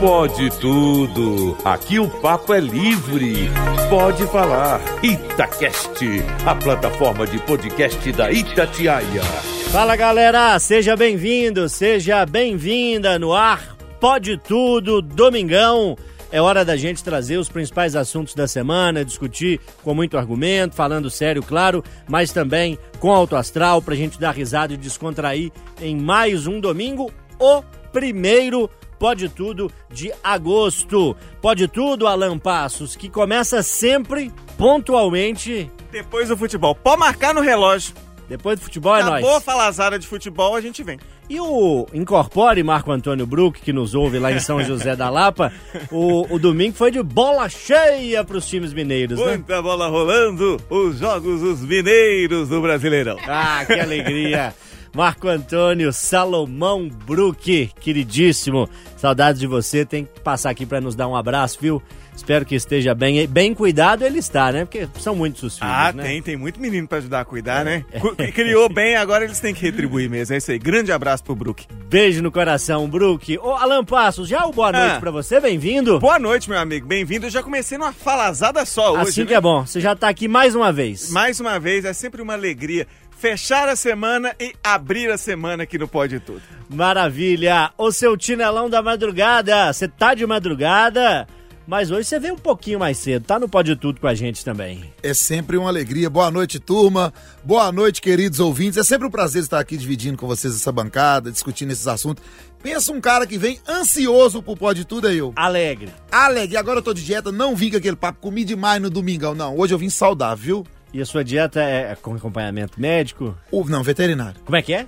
Pode tudo. Aqui o papo é livre. Pode falar. Itacast, a plataforma de podcast da Itatiaia. Fala galera, seja bem-vindo, seja bem-vinda no ar. Pode tudo, domingão. É hora da gente trazer os principais assuntos da semana, discutir com muito argumento, falando sério, claro, mas também com alto astral pra gente dar risada e descontrair em mais um domingo, o primeiro Pode Tudo de agosto. Pode Tudo, Alan Passos, que começa sempre pontualmente. Depois do futebol. Pode marcar no relógio. Depois do futebol é Acabou nóis. a falazada de futebol, a gente vem. E o Incorpore Marco Antônio Bruck, que nos ouve lá em São José da Lapa, o, o domingo foi de bola cheia para os times mineiros, né? Muita bola rolando, os jogos os mineiros do Brasileirão. Ah, que alegria! Marco Antônio Salomão Bruck, queridíssimo, saudades de você, tem que passar aqui para nos dar um abraço, viu? Espero que esteja bem, bem cuidado ele está, né? Porque são muitos os filhos, Ah, né? tem, tem muito menino pra ajudar a cuidar, né? Cu- Criou bem, agora eles têm que retribuir mesmo. É isso aí. Grande abraço pro Brook. Beijo no coração, Bruck. Ô, Alan Passos, já o boa noite Ah. pra você, bem-vindo. Boa noite, meu amigo. Bem-vindo. Eu já comecei numa falazada só hoje. Assim né? que é bom, você já tá aqui mais uma vez. Mais uma vez, é sempre uma alegria fechar a semana e abrir a semana aqui no Pode Tudo. Maravilha! O seu tinelão da madrugada, você tá de madrugada, mas hoje você veio um pouquinho mais cedo, tá no Pode Tudo com a gente também. É sempre uma alegria. Boa noite, turma. Boa noite, queridos ouvintes. É sempre um prazer estar aqui dividindo com vocês essa bancada, discutindo esses assuntos. Pensa um cara que vem ansioso pro Pode Tudo, é eu. Alegre. Alegre, agora eu tô de dieta, não vim com aquele papo, comi demais no domingão, não. Hoje eu vim saudável, viu? E a sua dieta é com acompanhamento médico? Não, veterinário. Como é que é?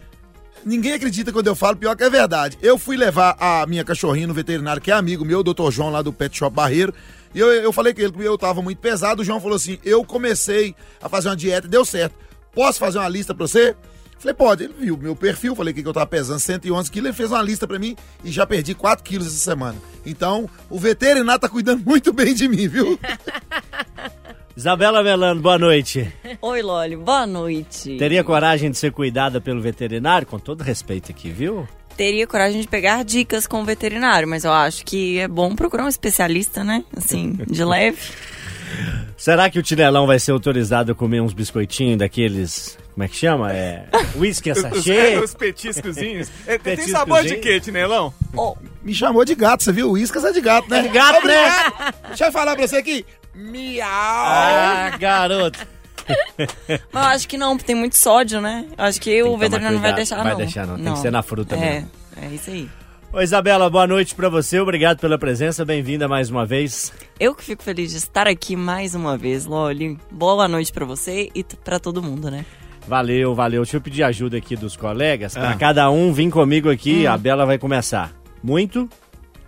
Ninguém acredita quando eu falo, pior que é verdade. Eu fui levar a minha cachorrinha no veterinário, que é amigo meu, o doutor João, lá do Pet Shop Barreiro. E eu, eu falei com ele que eu tava muito pesado. O João falou assim: eu comecei a fazer uma dieta e deu certo. Posso fazer uma lista pra você? Falei, pode. Ele viu meu perfil, falei que eu tava pesando 111 quilos, ele fez uma lista pra mim e já perdi 4 quilos essa semana. Então, o veterinário tá cuidando muito bem de mim, viu? Isabela Melano, boa noite. Oi, Lólio, boa noite. Teria coragem de ser cuidada pelo veterinário? Com todo respeito aqui, viu? Teria coragem de pegar dicas com o veterinário, mas eu acho que é bom procurar um especialista, né? Assim, de leve. Será que o Tinelão vai ser autorizado a comer uns biscoitinhos daqueles. Como é que chama? É. Whisky a Os, sachê? os petiscozinhos. É, tem Petiscozinho. sabor de quê, Tinelão? Oh, Me chamou de gato, você viu? Whiskas é de gato, né? É de gato, né? Obrigado. Deixa eu falar pra você aqui. Miau! Ah, garoto. mas eu acho que não, porque tem muito sódio, né? Eu acho que que o veterinário não vai deixar, Vai não. deixar, não. Tem que ser na fruta é, mesmo. É, isso aí. Ô Isabela, boa noite pra você. Obrigado pela presença. Bem-vinda mais uma vez. Eu que fico feliz de estar aqui mais uma vez, Loli. Boa noite pra você e pra todo mundo, né? Valeu, valeu. Deixa eu pedir ajuda aqui dos colegas. Pra Ah. cada um vir comigo Hum. aqui. A Bela vai começar. Muito?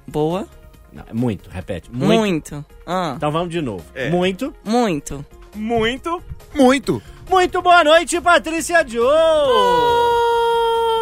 Boa. Não, muito, repete. Muito. Muito. Ah, Então vamos de novo. É. Muito. muito. Muito. Muito! Muito boa noite, Patrícia Joe!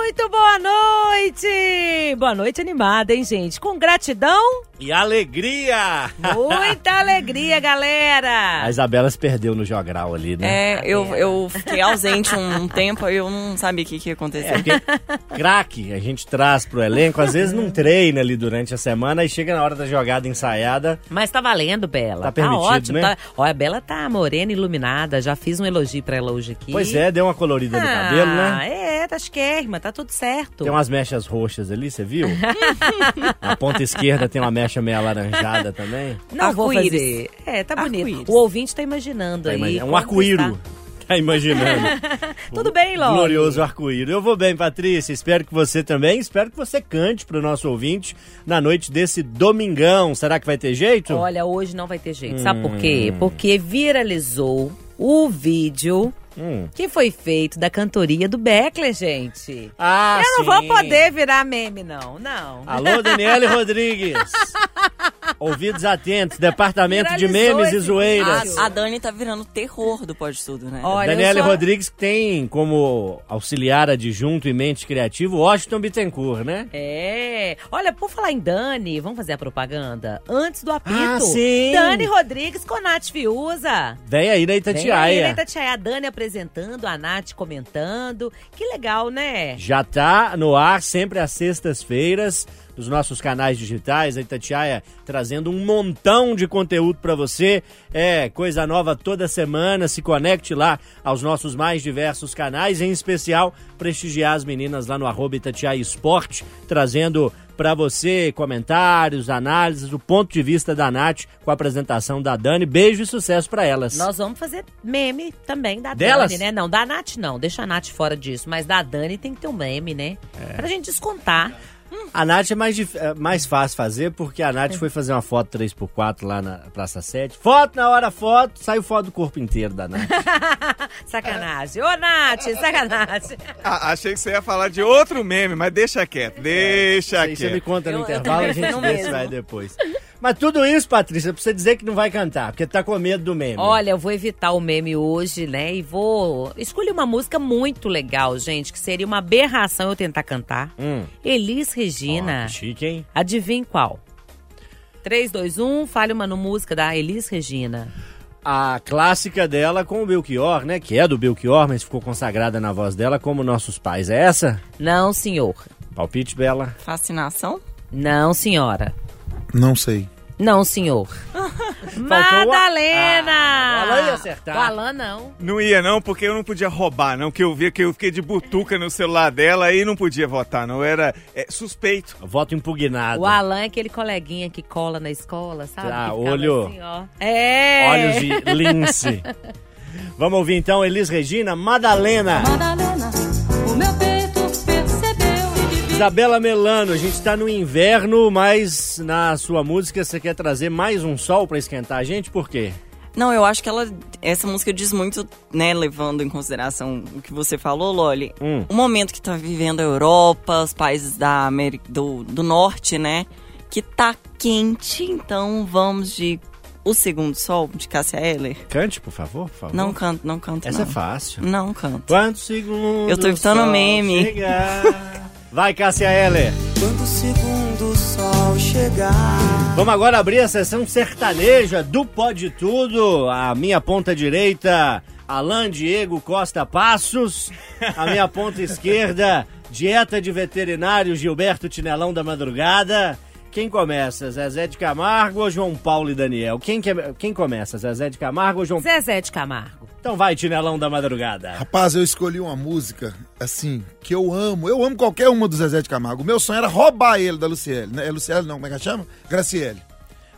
Muito boa noite! Boa noite animada, hein, gente? Com gratidão, E alegria! muita alegria, A galera! Isabela se perdeu no jogral ali, né? É, eu, eu fiquei ausente um tempo, aí eu não sabia o que, que ia acontecer. É, porque craque a gente traz pro elenco, às vezes não treina ali durante a semana e chega na hora da jogada ensaiada. Mas tá valendo, Bela. Tá permitido, ótimo. né? Tá... Olha, a Bela tá morena, iluminada. Já fiz um elogio pra ela hoje aqui. Pois é, deu uma colorida no cabelo, Ah, né? é, tá esquerma, tá tudo certo. Tem umas mechas roxas ali, você viu? Na ponta esquerda tem uma mecha meio alaranjada também. Não vou fazer. É, tá bonito. O ouvinte tá imaginando Tá aí. imagi- É um arco-íro. está. Tá imaginando. Tudo bem, Ló? Glorioso arco-íris. Eu vou bem, Patrícia. Espero que você também. Espero que você cante pro nosso ouvinte na noite desse domingão. Será que vai ter jeito? Olha, hoje não vai ter jeito. Sabe por Hum. quê? Porque viralizou o vídeo Hum. que foi feito da cantoria do Beckler, gente. Ah, Eu não sim. vou poder virar meme, não. Não. Alô, Daniele Rodrigues. Ouvidos atentos, departamento de memes e zoeiras. A, a Dani tá virando terror do Pode Tudo, né? Olha, Daniele só- Rodrigues que tem como auxiliar adjunto e mente criativo Washington Bittencourt, né? É. Olha, por falar em Dani, vamos fazer a propaganda? Antes do apito. Ah, sim. Dani Rodrigues com Nath Fiuza. Vem aí na Vem aí, Itatiaia. né, Itatiaia? A Dani apresentando, a Nath comentando. Que legal, né? Já tá no ar sempre às sextas-feiras nos nossos canais digitais. A Itatiaia trazendo um montão de conteúdo para você. É coisa nova toda semana. Se conecte lá aos nossos mais diversos canais, em especial prestigiar as meninas lá no arroba Itatiaia Esporte, trazendo para você comentários, análises, o ponto de vista da Nath com a apresentação da Dani. Beijo e sucesso para elas. Nós vamos fazer meme também da Delas? Dani, né? Não, da Nath não, deixa a Nath fora disso. Mas da Dani tem que ter um meme, né? Pra gente descontar. A Nath é mais, dif- é mais fácil fazer porque a Nath foi fazer uma foto 3x4 lá na Praça 7. Foto na hora, foto, saiu foto do corpo inteiro da Nath. Sacanagem. Ô, Nath, sacanagem. Ah, achei que você ia falar de outro meme, mas deixa quieto, deixa Aí você me quieto. conta no Eu- eu intervalo, a gente vê se vai depois. Mas tudo isso, Patrícia, pra você dizer que não vai cantar, porque tá com medo do meme. Olha, eu vou evitar o meme hoje, né? E vou escolher uma música muito legal, gente, que seria uma aberração eu tentar cantar. Hum. Elis Regina. que chique, hein? Adivinha qual? 3, 2, 1, fale uma no música da Elis Regina. A clássica dela com o Belchior, né? Que é do Belchior, mas ficou consagrada na voz dela como Nossos Pais. É essa? Não, senhor. Palpite, Bela. Fascinação? Não, senhora. Não sei. Não, senhor. Madalena! Ah, o Alan ia acertar. O Alan não. Não ia não, porque eu não podia roubar, não, que eu vi que eu fiquei de butuca no celular dela e não podia votar, não era é, suspeito. Voto impugnado. O Alan é aquele coleguinha que cola na escola, sabe? Ah, olho. assim, ó. É! Olhos de lince. Vamos ouvir então Elis Regina, Madalena. Madalena, o meu. Isabela Melano, a gente tá no inverno, mas na sua música você quer trazer mais um sol pra esquentar a gente? Por quê? Não, eu acho que ela. Essa música diz muito, né, levando em consideração o que você falou, Loli. Hum. O momento que tá vivendo a Europa, os países da América do, do Norte, né? Que tá quente, então vamos de O Segundo Sol, de Cássia Eller. Cante, por favor, por favor. Não canto, não canto. Essa não. é fácil. Não canto. Quantos segundos? Eu tô evitando o meme. chegar? Vai, Cássia Heller. Quando o segundo sol chegar. Vamos agora abrir a sessão sertaneja do Pode Tudo. A minha ponta direita, Alan Diego Costa Passos. A minha ponta esquerda, dieta de veterinário Gilberto Tinelão da Madrugada. Quem começa, Zezé de Camargo ou João Paulo e Daniel? Quem, que- quem começa, Zezé de Camargo ou João Zezé de Camargo. Então vai, Tinelão da Madrugada. Rapaz, eu escolhi uma música, assim, que eu amo. Eu amo qualquer uma do Zezé de Camargo. O meu sonho era roubar ele da Luciele. Né? É Luciele não, como é que ela chama? Graciele.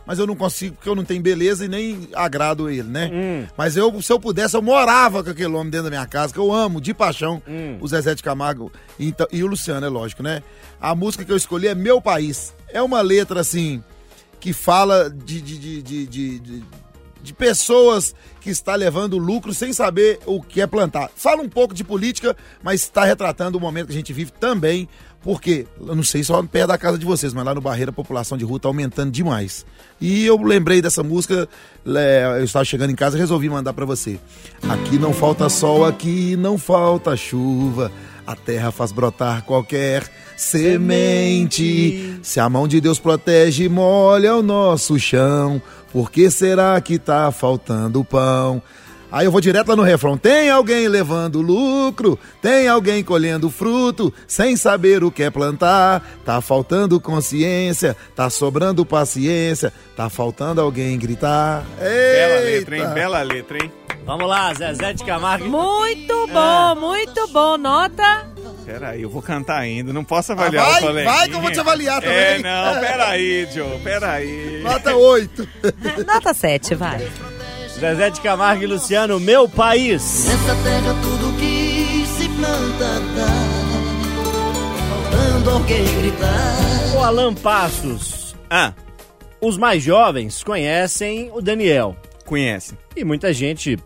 Mas eu não consigo, porque eu não tenho beleza e nem agrado ele, né? Hum. Mas eu, se eu pudesse, eu morava com aquele homem dentro da minha casa, que eu amo de paixão, Hum. o Zezé de Camargo e, então- e o Luciano, é lógico, né? A música que eu escolhi é Meu País. É uma letra, assim, que fala de, de, de, de, de- pessoas que está levando lucro sem saber o que é plantar. Fala um pouco de política, mas está retratando o momento que a gente vive também, porque, eu não sei só perto da casa de vocês, mas lá no Barreira a população de rua está aumentando demais. E eu lembrei dessa música, é, eu estava chegando em casa e resolvi mandar para você. Aqui não falta sol, aqui não falta chuva. A terra faz brotar qualquer semente. Se a mão de Deus protege, molha o nosso chão. Por que será que tá faltando pão? Aí eu vou direto lá no refrão. Tem alguém levando lucro, tem alguém colhendo fruto, sem saber o que é plantar. Tá faltando consciência, tá sobrando paciência, tá faltando alguém gritar. Bela letra, hein? Eita! Bela letra, hein? Vamos lá, Zezé de Camargo. Muito bom, muito bom. Nota. Peraí, eu vou cantar ainda, não posso avaliar Ah, vai, o coleguinha. vai que eu vou te avaliar É, também. não, peraí, Joe, peraí. Nota 8. Nota 7, vai. Zezé de Camargo e Luciano, meu país. Nessa terra tudo que se planta dá. Faltando alguém gritar. O Alan Passos. Ah, Os mais jovens conhecem o Daniel. conhece. E muita gente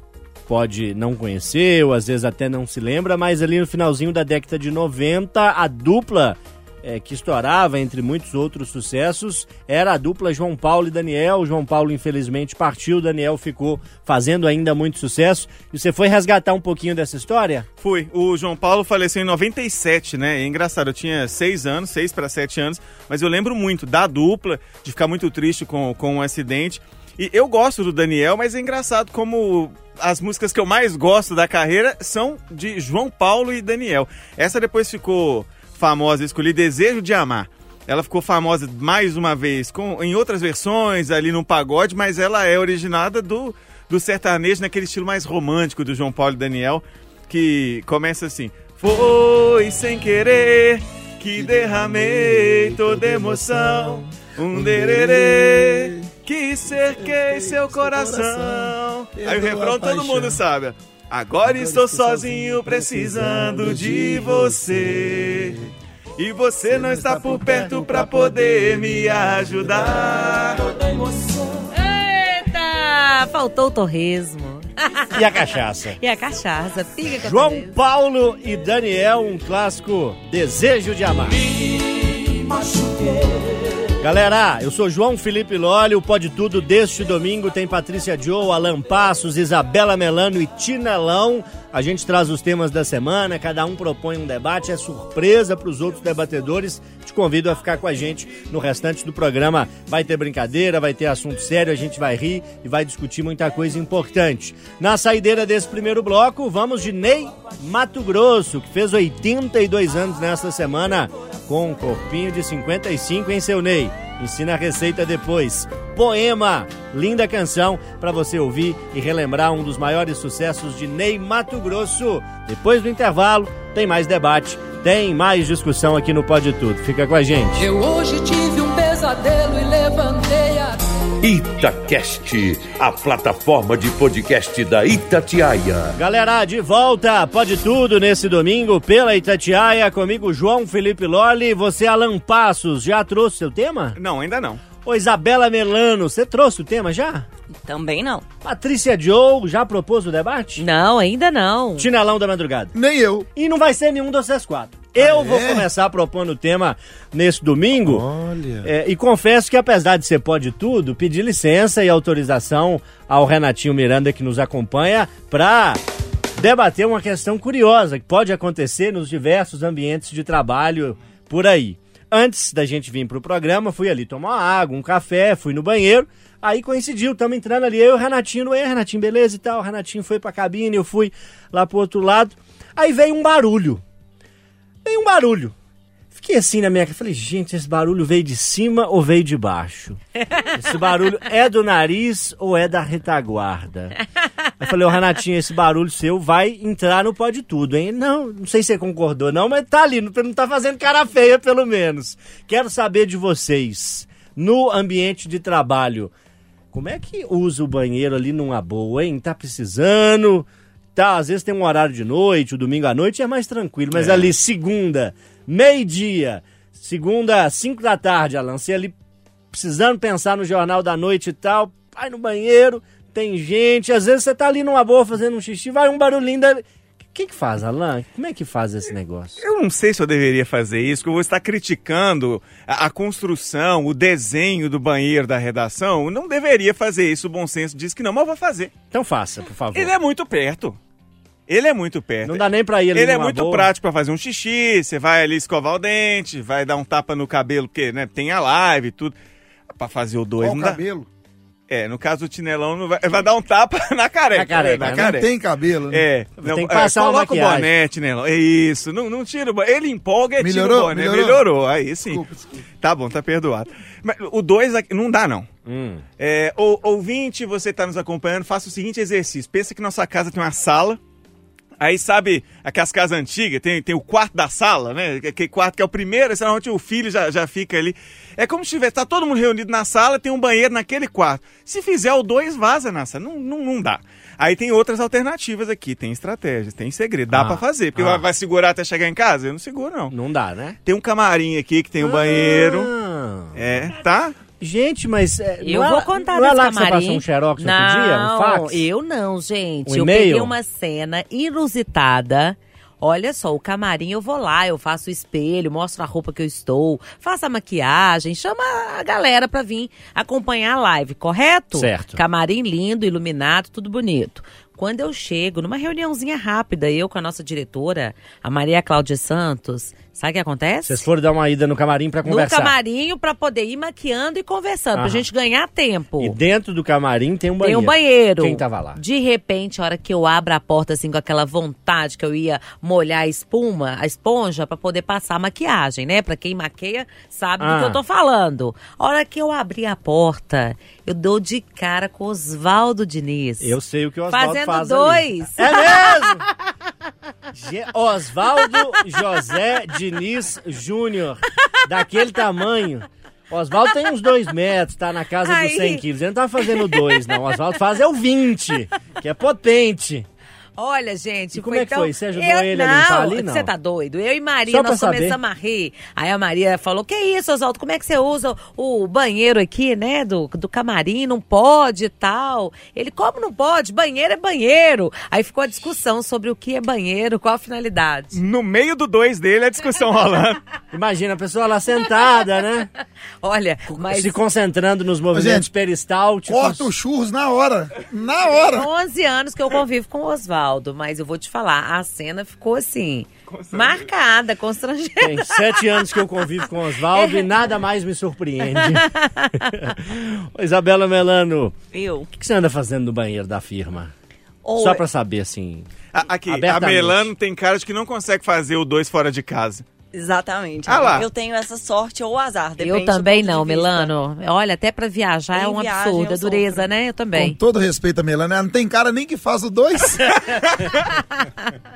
pode não conhecer, ou às vezes até não se lembra, mas ali no finalzinho da década de 90, a dupla eh, que estourava, entre muitos outros sucessos, era a dupla João Paulo e Daniel. João Paulo, infelizmente, partiu, Daniel ficou fazendo ainda muito sucesso. E você foi resgatar um pouquinho dessa história? Fui. O João Paulo faleceu em 97, né? É engraçado, eu tinha seis anos, seis para sete anos, mas eu lembro muito da dupla, de ficar muito triste com, com o acidente. E eu gosto do Daniel, mas é engraçado como as músicas que eu mais gosto da carreira são de João Paulo e Daniel. Essa depois ficou famosa, escolhi Desejo de Amar. Ela ficou famosa mais uma vez com, em outras versões ali no pagode, mas ela é originada do, do sertanejo naquele estilo mais romântico do João Paulo e Daniel, que começa assim: Foi sem querer que derramei toda emoção, um dererê que cerquei seu coração. Aí o refrão todo mundo sabe. Agora estou sozinho precisando de você. E você não está por perto pra poder me ajudar. Eita! Faltou o torresmo. E a cachaça? E a cachaça. Fica com João. Paulo e Daniel, um clássico Desejo de Amar. Galera, eu sou João Felipe Lolli, o Pode Tudo deste domingo tem Patrícia Joe, Alan Passos, Isabela Melano e Tinelão. A gente traz os temas da semana, cada um propõe um debate, é surpresa para os outros debatedores. Te convido a ficar com a gente no restante do programa. Vai ter brincadeira, vai ter assunto sério, a gente vai rir e vai discutir muita coisa importante. Na saideira desse primeiro bloco, vamos de Ney Mato Grosso, que fez 82 anos nesta semana, com um corpinho de 55 em seu Ney. Ensina a receita depois. Poema, linda canção para você ouvir e relembrar um dos maiores sucessos de Ney Mato Grosso. Depois do intervalo, tem mais debate, tem mais discussão aqui no Pode Tudo. Fica com a gente. Eu hoje tive Itacast, a plataforma de podcast da Itatiaia. Galera, de volta, pode tudo nesse domingo pela Itatiaia, comigo João Felipe Lolli, você Alan Passos, já trouxe seu tema? Não, ainda não. Ô Isabela Melano, você trouxe o tema já? Também não. Patrícia Joe, já propôs o debate? Não, ainda não. Chinelão da madrugada. Nem eu. E não vai ser nenhum de vocês quatro. Eu Ah, vou é? começar propondo o tema nesse domingo. Olha. É, e confesso que, apesar de ser pode tudo, pedi licença e autorização ao Renatinho Miranda, que nos acompanha, para debater uma questão curiosa que pode acontecer nos diversos ambientes de trabalho por aí. Antes da gente vir pro programa, fui ali tomar uma água, um café, fui no banheiro. Aí coincidiu, estamos entrando ali, eu e o Renatinho no banheiro, Renatinho, beleza e tal. O Renatinho foi pra cabine, eu fui lá pro outro lado. Aí veio um barulho. Veio um barulho. Fiquei assim na minha casa. Falei, gente, esse barulho veio de cima ou veio de baixo? Esse barulho é do nariz ou é da retaguarda? Eu falei, ô Renatinho, esse barulho seu vai entrar no Pode Tudo, hein? Não, não sei se você concordou, não, mas tá ali, não, não tá fazendo cara feia, pelo menos. Quero saber de vocês, no ambiente de trabalho, como é que usa o banheiro ali numa boa, hein? Tá precisando? Tá, às vezes tem um horário de noite, o domingo à noite é mais tranquilo, mas ali segunda, meio-dia, segunda, cinco da tarde, Alan, você ali precisando pensar no jornal da noite e tal, vai no banheiro, tem gente, às vezes você tá ali numa boa fazendo um xixi, vai um barulhinho da... O que que faz, Alan? Como é que faz esse negócio? Eu não sei se eu deveria fazer isso, que eu vou estar criticando a, a construção, o desenho do banheiro da redação. Eu não deveria fazer isso, o bom senso diz que não, mas eu vou fazer. Então faça, por favor. Ele é muito perto. Ele é muito perto. Não dá nem pra ir ali Ele é muito boa. prático pra fazer um xixi, você vai ali escovar o dente, vai dar um tapa no cabelo, porque né, tem a live e tudo. Pra fazer o dois Qual o não dá. cabelo? É, no caso do Tinelão, não vai, vai dar um tapa na careca. Na careca, né? Na Não careca. tem cabelo, né? É, Tem que passar uma coloca o boné, Tinelão. É isso, não, não tira o boné. Ele empolga e tira Melhorou? o boné. Melhorou? Melhorou, aí sim. Desculpa, desculpa. Tá bom, tá perdoado. Mas o dois aqui, não dá não. Hum. É, ou, ouvinte, você tá nos acompanhando, faça o seguinte exercício. Pensa que nossa casa tem uma sala. Aí sabe aquelas casas antigas, tem, tem o quarto da sala, né? Aquele quarto que é o primeiro, aí, normalmente o filho já, já fica ali. É como se tivesse, tá todo mundo reunido na sala, tem um banheiro naquele quarto. Se fizer o dois, vaza na sala. Não, não, não dá. Aí tem outras alternativas aqui, tem estratégias, tem segredo. Dá Ah, pra fazer. Porque ah. vai, vai segurar até chegar em casa? Eu não seguro, não. Não dá, né? Tem um camarim aqui que tem o banheiro. Ah. É, tá? Gente, mas. é, Eu não é vou contar Não é lá que você camarim. passou um xerox não, outro dia? Um fax? eu não, gente. Um eu peguei uma cena inusitada. Olha só, o camarim eu vou lá, eu faço o espelho, mostro a roupa que eu estou, faço a maquiagem, chama a galera pra vir acompanhar a live, correto? Certo. Camarim lindo, iluminado, tudo bonito. Quando eu chego numa reuniãozinha rápida, eu com a nossa diretora, a Maria Cláudia Santos, Sabe o que acontece? Vocês foram dar uma ida no camarim pra no conversar. camarinho pra poder ir maquiando e conversando, pra Aham. gente ganhar tempo. E dentro do camarim tem um Tem banheiro. um banheiro. Quem tava lá? De repente, a hora que eu abro a porta, assim, com aquela vontade que eu ia molhar a espuma, a esponja, pra poder passar a maquiagem, né? Pra quem maqueia sabe do Ah. que eu tô falando. A hora que eu abri a porta, eu dou de cara com Oswaldo Diniz. Eu sei o que o Oswaldo Fazendo faz ali. dois. É mesmo? Oswaldo José Diniz Júnior. Daquele tamanho. Oswaldo tem uns dois metros, tá na casa Aí. dos 100 quilos. Ele não tá fazendo dois, não. Oswaldo faz é o 20, que é potente. Olha, gente, E como é que tão- foi? Você ajudou eu, ele a não, limpar ali? Não. Você tá doido? Eu e Maria, Só nós saber. começamos a rir. Aí a Maria falou, que isso, Oswaldo, como é que você usa o banheiro aqui, né, do, do camarim? Não pode e tal. Ele, como não pode? Banheiro é banheiro. Aí ficou a discussão sobre o que é banheiro, qual a finalidade. No meio do dois dele, a discussão rolando. Imagina a pessoa lá sentada, né? Olha, mas Se concentrando nos movimentos Gente, peristálticos. Corta o churros na hora. Na hora. 11 anos que eu convivo com o Oswaldo, mas eu vou te falar, a cena ficou assim, marcada, constrangida. Tem sete anos que eu convivo com o Oswaldo e nada mais me surpreende. Isabela Melano, Eu. o que que você anda fazendo no banheiro da firma? Ou Só pra saber, assim. A- Aqui, a. Melano tem cara de que não consegue fazer o dois fora de casa. Exatamente. Ah lá. Eu tenho essa sorte ou azar, depende Eu do também não. Milano. Olha, até pra viajar é um viagem absurdo, é dureza, sofro. né? Eu Com também. todo respeito a Melana, ela não tem cara nem que faz o dois.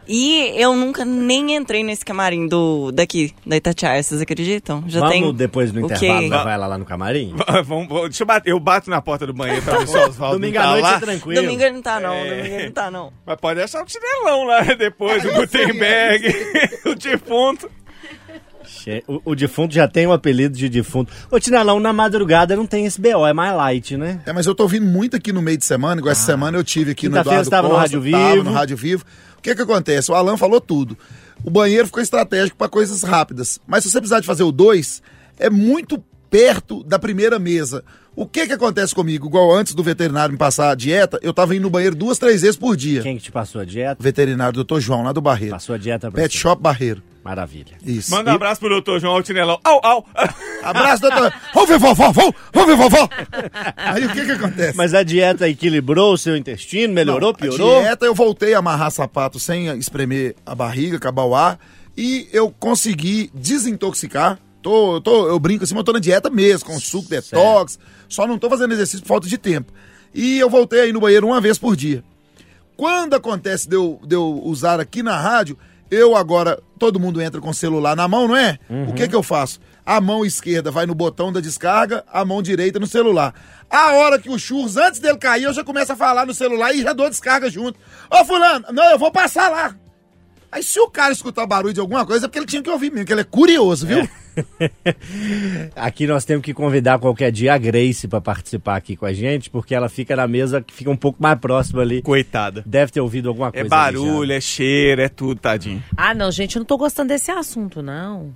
E eu nunca nem entrei nesse camarim do daqui, da Itatiaia, vocês acreditam? Já Vamos tem depois no o intervalo levar ela lá no camarim? Vamos, vamos- deixa eu bater. Eu bato na porta do banheiro pra ver se o Oswaldo Domingo não à tá noite lá. é tranquilo. Domingo ele não tá não, É. domingo ele não tá não. Mas pode deixar o chinelão lá depois, o Gutenberg, o defunto. Che- O, o defunto já tem o apelido de defunto. Ô, Tinalão, na madrugada não tem esse BO, é mais light, né? É, mas eu tô ouvindo muito aqui no meio de semana, igual essa semana eu tive aqui no Eduardo tava no Costa, Rádio tava Vivo. no Rádio Vivo. O que que acontece? O Alan falou tudo. O banheiro ficou estratégico para coisas rápidas. Mas se você precisar de fazer o dois, é muito perto da primeira mesa. O que que acontece comigo? Igual antes do veterinário me passar a dieta, eu tava indo no banheiro duas, três vezes por dia. Quem que te passou a dieta? O veterinário, doutor João, lá do Barreiro. Passou a dieta pra Pet você. Shop Barreiro. Maravilha. Isso. Manda um abraço pro doutor João Altinelão. Au, au! Abraço, doutor. Vamos ver vovó, vamos, vamos ver vovó. Aí o que que acontece? Mas a dieta equilibrou o seu intestino, melhorou, Não, piorou? A dieta eu voltei a amarrar sapato sem espremer a barriga, acabar o ar. E eu consegui desintoxicar. Tô, eu, tô, eu brinco assim, mas eu tô na dieta mesmo, com suco detox. Só não tô fazendo exercício por falta de tempo. E eu voltei aí no banheiro uma vez por dia. Quando acontece de eu, de eu usar aqui na rádio, eu agora, todo mundo entra com o celular na mão, não é? O que que eu faço? A mão esquerda vai no botão da descarga, a mão direita no celular. A hora que o churros, antes dele cair, eu já começo a falar no celular e já dou descarga junto. Ô fulano, não, eu vou passar lá. Aí se o cara escutar barulho de alguma coisa, é porque ele tinha que ouvir mesmo, que ele é curioso, viu? Aqui nós temos que convidar qualquer dia a Grace pra participar aqui com a gente, porque ela fica na mesa que fica um pouco mais próxima ali. Coitada. Deve ter ouvido alguma É coisa. barulho, é cheiro, é tudo, tadinho. Ah, não, gente, eu não tô gostando desse assunto, não.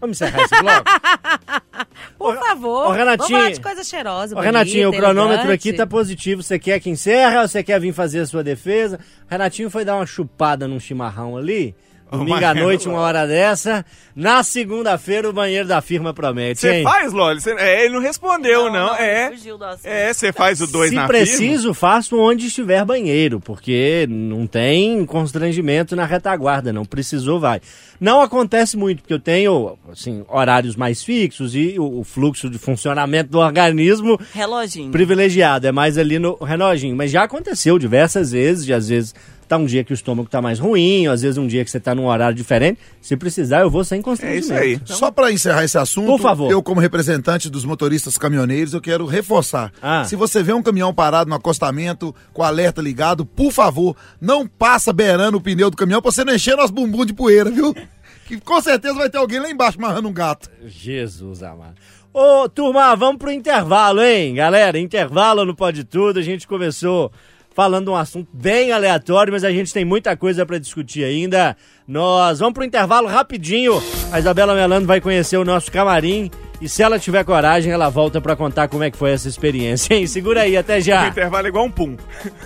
Vamos encerrar esse bloco? Por favor. ô, Renatinho. Vamos falar de coisa cheirosa. Ô, Renatinho, o bonita, cronômetro elegante. aqui tá positivo. Você quer que encerra ou você quer vir fazer a sua defesa? Renatinho foi dar uma chupada num chimarrão ali. Domingo à noite, uma hora dessa. Na segunda-feira, o banheiro da firma promete, Você faz, Loli? Cê- é, ele não respondeu, não. é. Fugiu do assunto. É, você faz o dois Se na preciso, faço onde estiver banheiro, porque não tem constrangimento na retaguarda, não precisou, vai. Não acontece muito, porque eu tenho, assim, horários mais fixos e o, o fluxo de funcionamento do organismo Reloginho. privilegiado, é mais ali no reloginho. Mas já aconteceu diversas vezes, de às vezes tá um dia que o estômago tá mais ruim, ou às vezes um dia que você tá num horário diferente. Se precisar, eu vou sem firma. É constrangimento. isso aí. Só para encerrar esse assunto, Por favor. eu como representante dos motoristas caminhoneiros, eu quero reforçar. Ah. Se você vê um caminhão parado no acostamento, com alerta ligado, por favor, não passa beirando o pneu do caminhão pra você não encher nosso bumbum de poeira, viu? Que com certeza vai ter alguém lá embaixo amarrando um gato. Jesus amado. Ô, turma, vamos pro intervalo, hein? Galera, intervalo no Pode Tudo. A gente começou falando um assunto bem aleatório, mas a gente tem muita coisa pra discutir ainda. Nós vamos pro intervalo rapidinho. A Isabela Melano vai conhecer o nosso camarim E se ela tiver coragem, ela volta pra contar como é que foi essa experiência, hein? Segura aí, até O já. intervalo é igual um pum.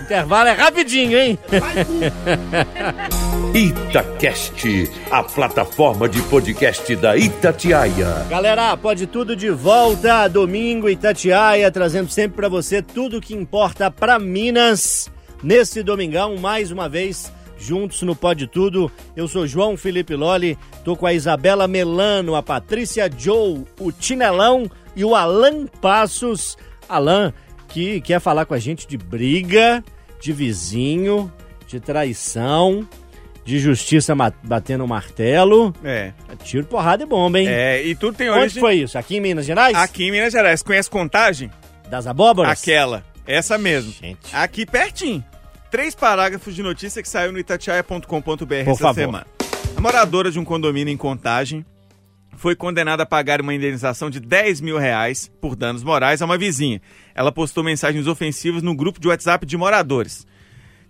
Intervalo é rapidinho, hein? Itacast, a plataforma de podcast da Itatiaia. Galera, pode tudo de volta, domingo Itatiaia, trazendo sempre pra você tudo que importa pra Minas. Nesse domingão, mais uma vez, juntos no Pode Tudo. Eu sou João Felipe Loli, tô com a Isabela Melano, a Patrícia Joe, o Tinelão e o Alan Passos. Alan, que quer falar com a gente de briga, de vizinho, de traição, de justiça batendo o martelo. É. Tiro, porrada e bomba, hein? É, e tudo tem Onde origem... foi isso? Aqui em Minas Gerais? Aqui em Minas Gerais. Conhece Contagem? Das abóboras? Aquela. Essa mesmo. Gente. Aqui pertinho. Três parágrafos de notícia que saiu no itatiaia.com.br essa favor. semana. A moradora de um condomínio em Contagem foi condenada a pagar uma indenização de 10 mil reais por danos morais a uma vizinha. Ela postou mensagens ofensivas no grupo de WhatsApp de moradores.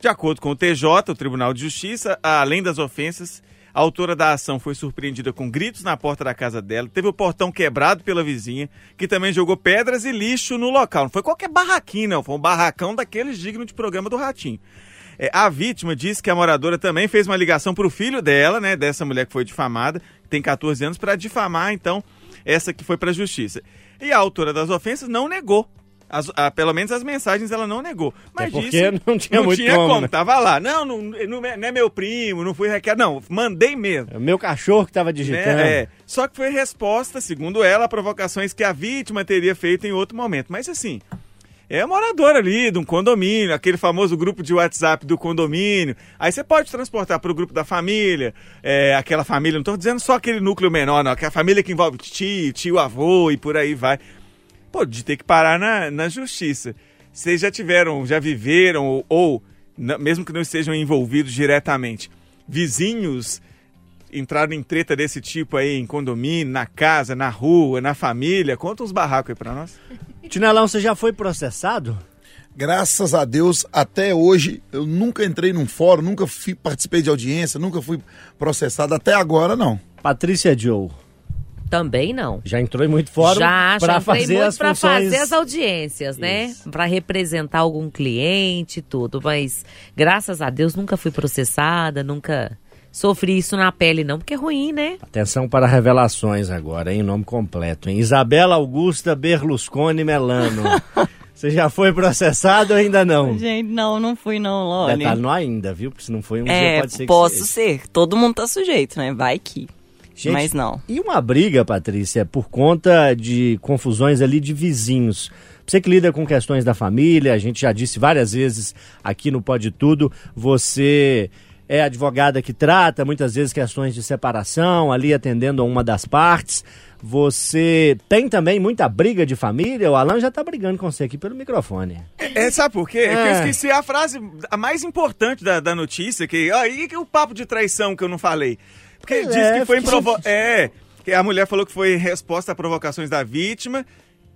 De acordo com o TJ, o Tribunal de Justiça, além das ofensas, a autora da ação foi surpreendida com gritos na porta da casa dela, teve o portão quebrado pela vizinha, que também jogou pedras e lixo no local. Não foi qualquer barraquinho, não, foi um barracão daqueles dignos de programa do Ratinho. É, a vítima disse que a moradora também fez uma ligação para o filho dela, né, dessa mulher que foi difamada, que tem 14 anos, para difamar, então, essa que foi para a justiça. E a autora das ofensas não negou. As- ah, pelo menos as mensagens ela não negou. Mas porque disse, não tinha muito tinha como, como, né? tava lá. Não, não, não é não é meu primo, não fui requer, não, mandei mesmo. É o meu cachorro que tava digitando. Né? É. Só que foi resposta, segundo ela, a provocações que a vítima teria feito em outro momento. Mas assim, é morador ali de um condomínio, aquele famoso grupo de WhatsApp do condomínio. Aí você pode transportar para o grupo da família, é, aquela família, não estou dizendo só aquele núcleo menor, não, aquela família que envolve tio, tio, avô e por aí vai. Pô, de ter que parar na, na justiça. Vocês já tiveram, já viveram, ou, ou mesmo que não estejam envolvidos diretamente, vizinhos entraram em treta desse tipo aí em condomínio, na casa, na rua, na família? Conta uns barracos aí pra nós. Tinelão, você já foi processado? Graças a Deus, até hoje, eu nunca entrei num fórum, nunca fui- participei de audiência, nunca fui processado. Até agora, não. Patrícia Joe, Também não. já entrou em muito fórum já, pra já entrei fazer muito as pra funções... fazer as audiências, né? Pra representar algum cliente e tudo. Mas, graças a Deus, nunca fui processada, nunca sofri isso na pele, não, porque é ruim, né? Atenção para revelações agora, hein? Nome completo, hein? Isabela Augusta Berlusconi Melano. Você já foi processado ou ainda não? Gente, não, não fui não, Loli. Detalhe, não ainda, viu? Porque se não foi um dia, É, pode ser que posso seja. ser. Todo mundo tá sujeito, né? Vai que. Gente, Mas não. E uma briga, Patrícia, por conta de confusões ali de vizinhos. Você que lida com questões da família, a gente já disse várias vezes aqui no Pode Tudo, você é advogada que trata muitas vezes questões de separação, ali atendendo a uma das partes. Você tem também muita briga de família? O Alan já tá brigando com você aqui pelo microfone. É, sabe por quê? É. que eu esqueci a frase a mais importante da, da notícia, que, ó, e que o papo de traição que eu não falei? Porque Pois diz é, que foi fiquei provo... sentindo. É, que a mulher falou que foi resposta a provocações da vítima,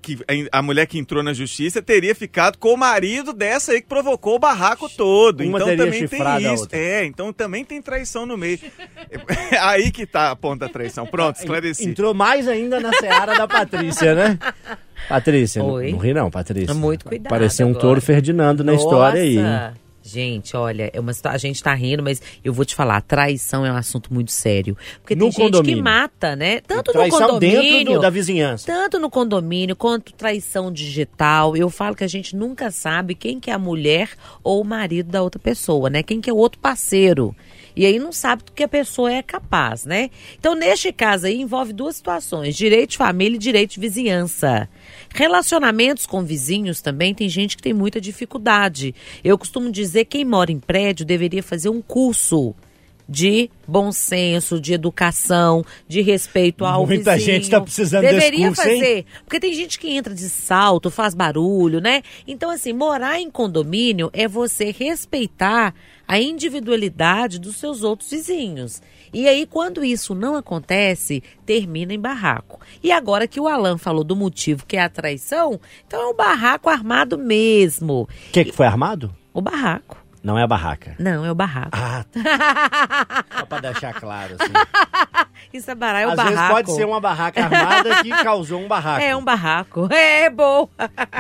que a- mulher que entrou na justiça teria ficado com o marido dessa aí que provocou o barraco todo. Uma então também tem isso. É, então também tem traição no meio. aí que tá a ponta da traição. Pronto, esclareci. Entrou mais ainda na seara da Patrícia, né? Patrícia, não, Oi. não ri não, Patrícia. Muito cuidado Parecia um agora. touro Ferdinando na história aí. hein? Gente, olha, é uma, a gente tá rindo, mas eu vou te falar, traição é um assunto muito sério. Porque No tem gente que condomínio. mata, né? Tanto no condomínio. dentro do- da vizinhança. Tanto no condomínio quanto traição digital. Eu falo que a gente nunca sabe quem que é a mulher ou o marido da outra pessoa, né? Quem que é o outro parceiro. E aí não sabe do que a pessoa é capaz, né? Então, neste caso aí, envolve duas situações: direito de família e direito de vizinhança. Relacionamentos com vizinhos também tem gente que tem muita dificuldade. Eu costumo dizer que quem mora em prédio deveria fazer um curso de bom senso, de educação, de respeito ao Muita vizinho. gente tá precisando desse Deveria curso, hein? fazer, porque tem gente que entra de salto, faz barulho, né? Então assim, morar em condomínio é você respeitar a individualidade dos seus outros vizinhos. E aí quando isso não acontece, termina em barraco. E agora que o Alan falou do motivo que é a traição, então é um barraco armado mesmo. O que, que foi armado? O barraco. Não é a barraca. Não, é o barraco. Ah, só pra deixar claro, assim. Isso é baralho, é o Às barraco. vezes pode ser uma barraca armada que causou um barraco. É um barraco. É, boa.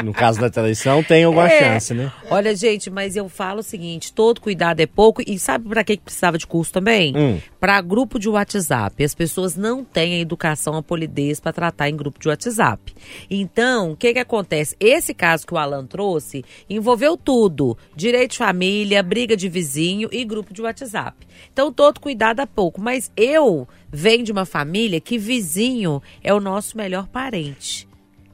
No caso da traição, tem alguma É. chance, né? Olha, gente, mas eu falo o seguinte: todo cuidado é pouco. E sabe pra que precisava de curso também? Hum. Pra grupo de WhatsApp. As pessoas não têm a educação, a polidez pra tratar em grupo de WhatsApp. Então, o que que acontece? Esse caso que o Alan trouxe envolveu tudo: direito de família, briga de vizinho e grupo de WhatsApp. Então, todo cuidado é pouco. Mas eu venho de uma família que vizinho é o nosso melhor parente.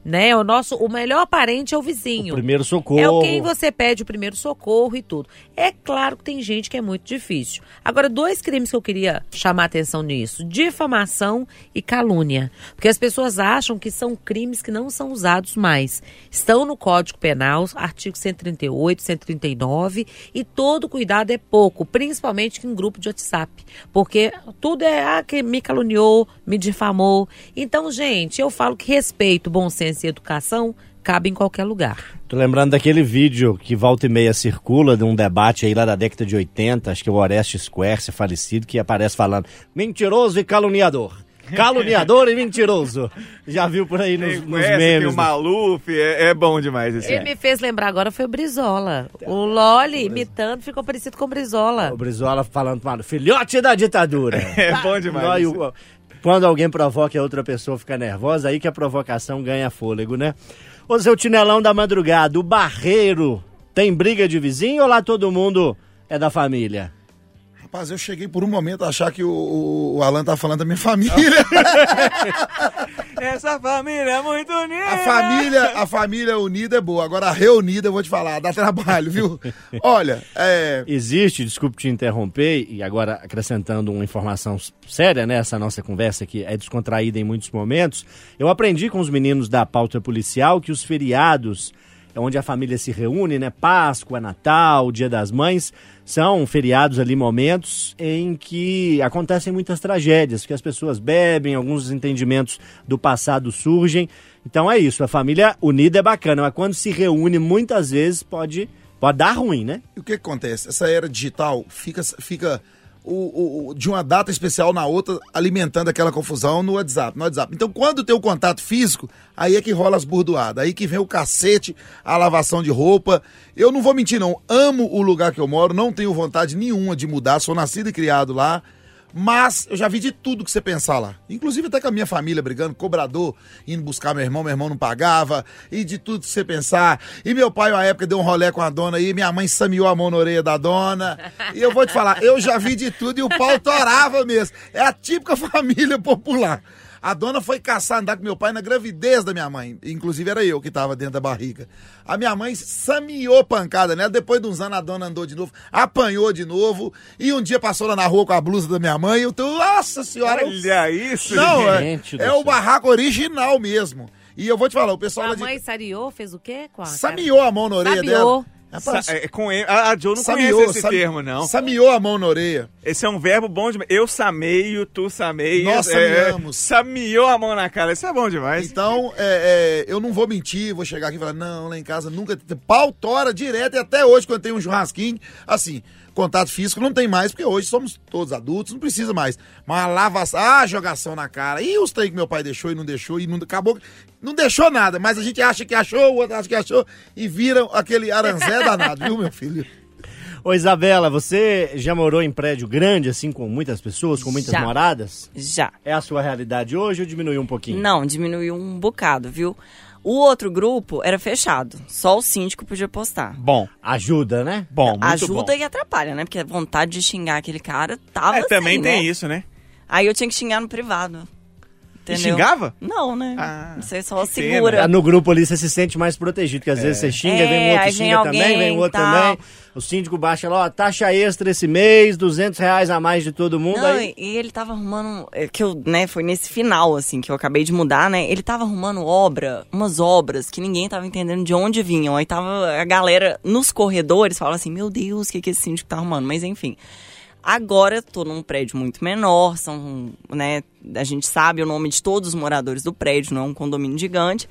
Né? O nosso, o melhor parente é o vizinho. O primeiro socorro. É o quem você pede o primeiro socorro e tudo. É claro que tem gente que é muito difícil. Agora, dois crimes que eu queria chamar a atenção nisso: difamação e calúnia. Porque as pessoas acham que são crimes que não são usados mais. Estão no Código Penal, artigo 138, 139, e todo cuidado é pouco, principalmente em grupo de WhatsApp. Porque tudo é ah, que me caluniou, me difamou. Então, gente, eu falo que respeito, bom senso e educação cabe em qualquer lugar. Tô lembrando daquele vídeo que volta e meia circula, de um debate aí lá da década de 80, acho que é o Orestes Square, falecido, que aparece falando mentiroso e caluniador. Caluniador e mentiroso. Já viu por aí nos, nos memes. o? Maluf, é, é bom demais esse. Ele me fez lembrar agora foi o Brizola. O Loli imitando ficou parecido com o Brizola. O Brizola falando, mano, filhote da ditadura. É bom demais. O- quando alguém provoca e a outra pessoa fica nervosa, aí que a provocação ganha fôlego, né? Ô, seu tinelão da madrugada, o barreiro tem briga de vizinho ou lá todo mundo é da família? Rapaz, eu cheguei por um momento a achar que o, o, o Alan tá falando da minha família. Essa família é muito unida. A família, a família unida é boa. Agora a reunida, eu vou te falar, dá trabalho, viu? Olha, é. Existe, desculpe te interromper, e agora acrescentando uma informação séria nessa nossa conversa que é descontraída em muitos momentos, eu aprendi com os meninos da pauta policial que os feriados, é onde a família se reúne, né? Páscoa, Natal, Dia das Mães, são feriados ali, momentos em que acontecem muitas tragédias, que as pessoas bebem, alguns desentendimentos do passado surgem. Então é isso, a família unida é bacana, mas quando se reúne, muitas vezes pode, pode dar ruim, né? E o que acontece? Essa era digital fica, fica o, o- de uma data especial na outra alimentando aquela confusão no WhatsApp, no WhatsApp. Então, quando tem o contato físico, aí é que rola as burdoadas, aí que vem o cacete, a lavação de roupa. Eu não vou mentir, não. Amo o lugar que eu moro, não tenho vontade nenhuma de mudar, sou nascido e criado lá. Mas eu já vi de tudo que você pensar lá. Inclusive até com a minha família brigando, cobrador, indo buscar meu irmão, meu irmão não pagava, e de tudo que você pensar. E meu pai, uma época, deu um rolé com a dona aí, minha mãe sameou a mão na orelha da dona. E eu vou te falar, eu já vi de tudo e o pau torava mesmo. É a típica família popular. A dona foi caçar andar com meu pai na gravidez da minha mãe. Inclusive era eu que tava dentro da barriga. A minha mãe sameou pancada nela. Depois de uns anos a dona andou de novo, apanhou de novo. E um dia passou lá na rua com a blusa da minha mãe. E eu tô, nossa senhora. eu- Olha isso, Não, é, Gente do é o barraco original mesmo. E eu vou te falar, o pessoal A de... mãe sariou, fez o quê com a cara? sameou a mão na orelha Sameou. dela. Rapaz, Sa- é, com ele, a, a Joe não sameou, conhece esse same- termo, não. Sameou a mão na orelha. Esse é um verbo bom demais. Eu sameio, tu sameias. Nós é, sameamos. Sameou a mão na cara. Isso é bom demais. Então, é, é, eu não vou mentir, vou chegar aqui e falar, não, lá em casa nunca. Pau tora direto e até hoje, quando tem um churrasquinho, assim, contato físico não tem mais, porque hoje somos todos adultos, não precisa mais. Mas a lavação, ah, jogação na cara. E os trem que meu pai deixou e não deixou, e não acabou. Não deixou nada, mas a gente acha que achou, o outro acha que achou, e vira aquele aranzé danado, viu, meu filho? Ô Isabela, você já morou em prédio grande, assim, com muitas pessoas, com muitas Já. moradas? Já. É a sua realidade hoje ou diminuiu um pouquinho? Não, diminuiu um bocado, viu? O outro grupo era fechado. Só o síndico podia postar. Bom, Ajuda, né? bom, muito Ajuda bom. e atrapalha, né? Porque a vontade de xingar aquele cara tava É, também assim, tem né? isso, né? Aí eu tinha que xingar no privado. E Entendeu? xingava? Não, né? Ah, Você só que pena. segura. No grupo ali você se sente mais protegido, porque às vezes você xinga, É, vem um outro aí vem xinga alguém também, vem o outro tal. também. O síndico baixa lá, ó, taxa extra esse mês, 200 reais a mais de todo mundo. Não, aí... e ele tava arrumando. é, Que eu, né, foi nesse final, assim, que eu acabei de mudar, né? Ele tava arrumando obra, umas obras que ninguém tava entendendo de onde vinham. Aí tava a galera nos corredores falando assim: Meu Deus, o que, que esse síndico tá arrumando? Mas enfim. Agora eu tô num prédio muito menor, são, né, a gente sabe o nome de todos os moradores do prédio, não é um condomínio gigante.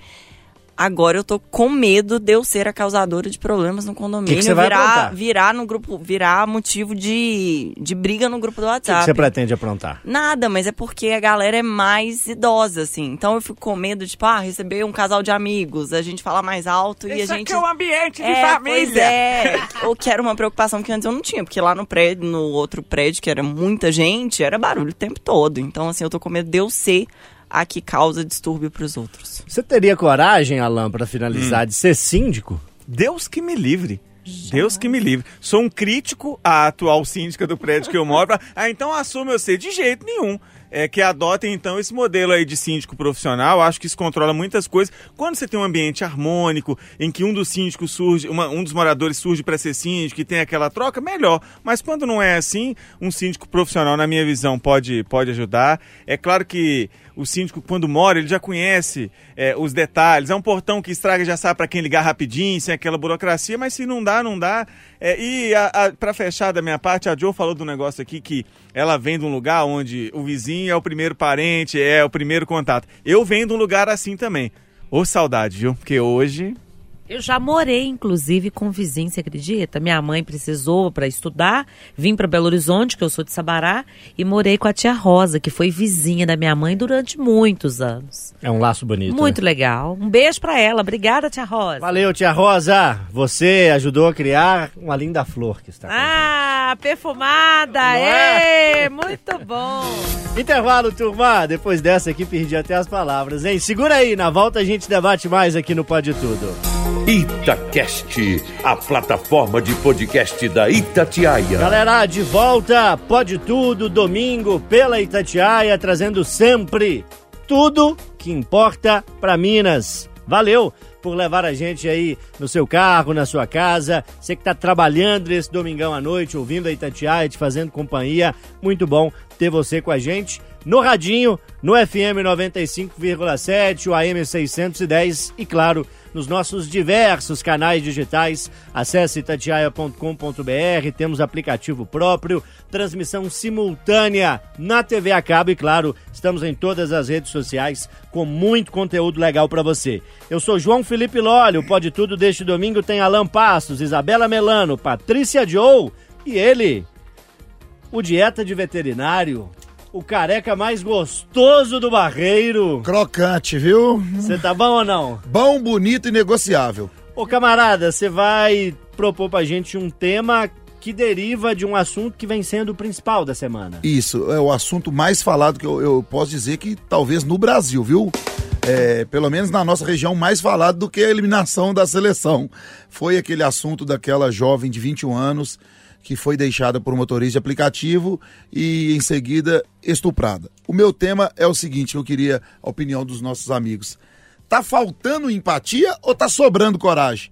Agora eu tô com medo de eu ser a causadora de problemas no condomínio. Que que você vai virar, aprontar? virar no grupo, virar motivo de, de briga no grupo do O que WhatsApp. que você pretende aprontar? Nada, mas é porque a galera é mais idosa, assim. Então eu fico com medo de, tipo, ah, receber um casal de amigos, a gente fala mais alto e a gente. é um ambiente é, Pois é. Ou que era uma preocupação que antes eu não tinha, porque lá no prédio, no outro prédio, que era muita gente, era barulho o tempo todo. Então, assim, eu tô com medo de eu ser a que causa distúrbio pros outros. Você teria coragem, Alan, pra finalizar, de ser síndico? Deus que me livre. Deus que me livre. Sou um crítico à atual síndica do prédio que eu moro. Ah, então assume eu ser de jeito nenhum. É que adotem então esse modelo aí de síndico profissional. Acho que isso controla muitas coisas. Quando você tem um ambiente harmônico, em que um dos síndicos surge, uma- um dos moradores surge para ser síndico e tem aquela troca, melhor. Mas quando não é assim, um síndico profissional, na minha visão, pode, pode ajudar. É claro que o síndico, quando mora, ele já conhece é, os detalhes. É um portão que estraga, já sabe para quem ligar rapidinho, sem aquela burocracia, mas se não dá, não dá. É, e para fechar da minha parte, a Joe falou do negócio aqui que ela vem de um lugar onde o vizinho é o primeiro parente, é o primeiro contato. Eu venho de um lugar assim também. Ô saudade, viu? Porque hoje. Eu já morei, inclusive, com vizinho, você acredita? Minha mãe precisou para estudar, vim para Belo Horizonte, que eu sou de Sabará, e morei com a tia Rosa, que foi vizinha da minha mãe durante muitos anos. É um laço bonito. Muito né? legal. Um beijo para ela. Obrigada, tia Rosa. Valeu, tia Rosa. Você ajudou a criar uma linda flor que está Ah, perfumada! É? Ê, muito bom! Intervalo, turma. Depois dessa aqui, perdi até as palavras, hein? Segura aí, na volta a gente debate mais aqui no Pode Tudo. Itacast, a plataforma de podcast da Itatiaia. Galera, de volta, Pode Tudo, domingo, pela Itatiaia, trazendo sempre tudo que importa para Minas. Valeu por levar a gente aí no seu carro, na sua casa. Você que está trabalhando nesse domingão à noite, ouvindo a Itatiaia, te fazendo companhia. Muito bom ter você com a gente no Radinho, no FM 95,7, o AM 610 e, claro, nos nossos diversos canais digitais. Acesse itatiaia.com.br, temos aplicativo próprio, transmissão simultânea na TV a cabo e, claro, estamos em todas as redes sociais com muito conteúdo legal para você. Eu sou João Felipe Lolli, o Pode Tudo deste domingo tem Alan Passos, Isabela Melano, Patrícia Joe e ele, o dieta de veterinário, o careca mais gostoso do barreiro. Crocante, viu? Você tá bom ou não? Bom, bonito e negociável. Ô camarada, você vai propor pra gente um tema que deriva de um assunto que vem sendo o principal da semana. Isso, é o assunto mais falado que eu, eu posso dizer que talvez no Brasil, viu? É, pelo menos na nossa região, mais falado do que a eliminação da seleção. Foi aquele assunto daquela jovem de 21 anos que foi deixada por um motorista de aplicativo e em seguida estuprada. O meu tema é o seguinte, eu queria a opinião dos nossos amigos. Tá faltando empatia ou tá sobrando coragem?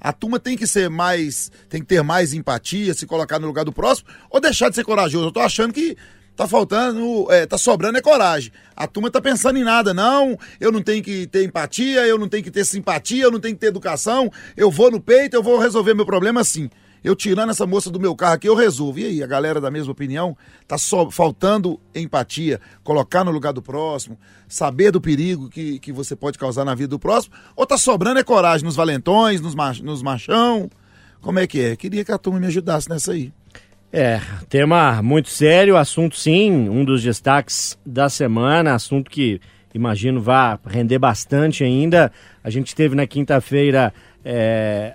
A turma tem que ser mais, tem que ter mais empatia, se colocar no lugar do próximo, ou deixar de ser corajoso. Eu tô achando que tá faltando, é, tá sobrando é coragem. A turma tá pensando em nada, não. Eu não tenho que ter empatia, eu não tenho que ter simpatia, eu não tenho que ter educação. Eu vou no peito, eu vou resolver meu problema assim. Eu tirando essa moça do meu carro aqui, eu resolvo. E aí, a galera da mesma opinião? Tá só faltando empatia, colocar no lugar do próximo, saber do perigo que, que você pode causar na vida do próximo, ou tá sobrando é coragem nos valentões, nos, mach, nos machão? Como é que é? Queria que a turma me ajudasse nessa aí. É, tema muito sério, assunto sim, um dos destaques da semana, assunto que imagino vá render bastante ainda. A gente teve na quinta-feira é,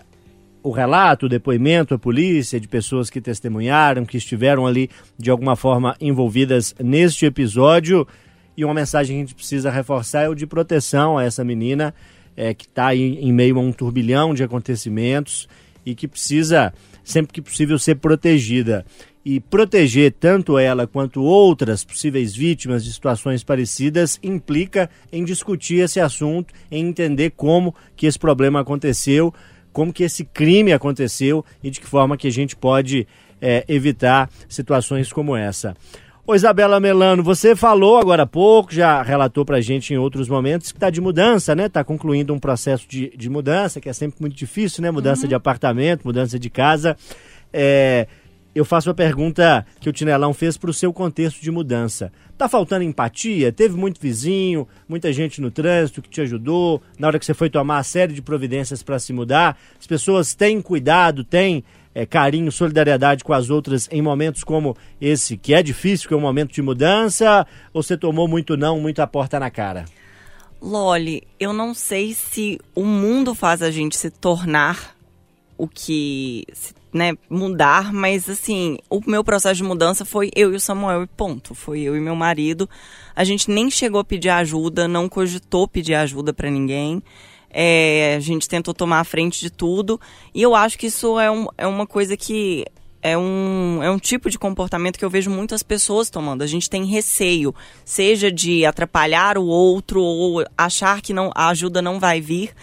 o relato, o depoimento, a polícia de pessoas que testemunharam, que estiveram ali de alguma forma envolvidas neste episódio. E uma mensagem que a gente precisa reforçar é o de proteção a essa menina é, que está em meio a um turbilhão de acontecimentos e que precisa, sempre que possível, ser protegida. E proteger tanto ela quanto outras possíveis vítimas de situações parecidas implica em discutir esse assunto, em entender como que esse problema aconteceu, como que esse crime aconteceu e de que forma que a gente pode é, evitar situações como essa. Ô Isabela Melano, você falou agora há pouco, já relatou pra gente em outros momentos que está de mudança, né? Está concluindo um processo de, de mudança, que é sempre muito difícil, né? Mudança de apartamento, mudança de casa. É, eu faço a pergunta que o Tinelão fez para o seu contexto de mudança. Tá faltando empatia? Teve muito vizinho, muita gente no trânsito que te ajudou na hora que você foi tomar a série de providências para se mudar? As pessoas têm cuidado, têm é, carinho, solidariedade com as outras em momentos como esse, que é difícil, que é um momento de mudança? Ou você tomou muito não, muita porta na cara? Loli, eu não sei se o mundo faz a gente se tornar o que. se né, mudar, mas assim, o meu processo de mudança foi eu e o Samuel e ponto. Foi eu e meu marido. A gente nem chegou a pedir ajuda, não cogitou pedir ajuda para ninguém. É, a gente tentou tomar a frente de tudo. E eu acho que isso é, um, é uma coisa que é um, é um tipo de comportamento que eu vejo muitas pessoas tomando. A gente tem receio, seja de atrapalhar o outro ou achar que não, a ajuda não vai vir.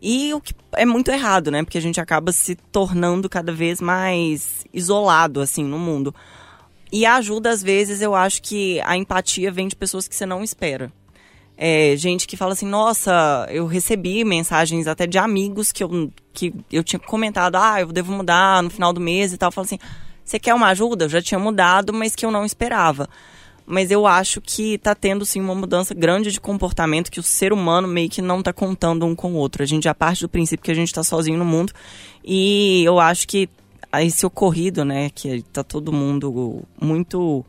E o que é muito errado, né? Porque a gente acaba se tornando cada vez mais isolado, assim, no mundo. E a ajuda, às vezes, eu acho que a empatia vem de pessoas que você não espera. É, gente que fala assim, nossa, eu recebi mensagens até de amigos que eu, que eu tinha comentado, ah, eu devo mudar no final do mês e tal. Fala assim, você quer uma ajuda? Eu já tinha mudado, mas que eu não esperava mas eu acho que está tendo sim uma mudança grande de comportamento que o ser humano meio que não está contando um com o outro. A gente já parte do princípio que a gente está sozinho no mundo e eu acho que esse ocorrido, né, que está todo mundo muito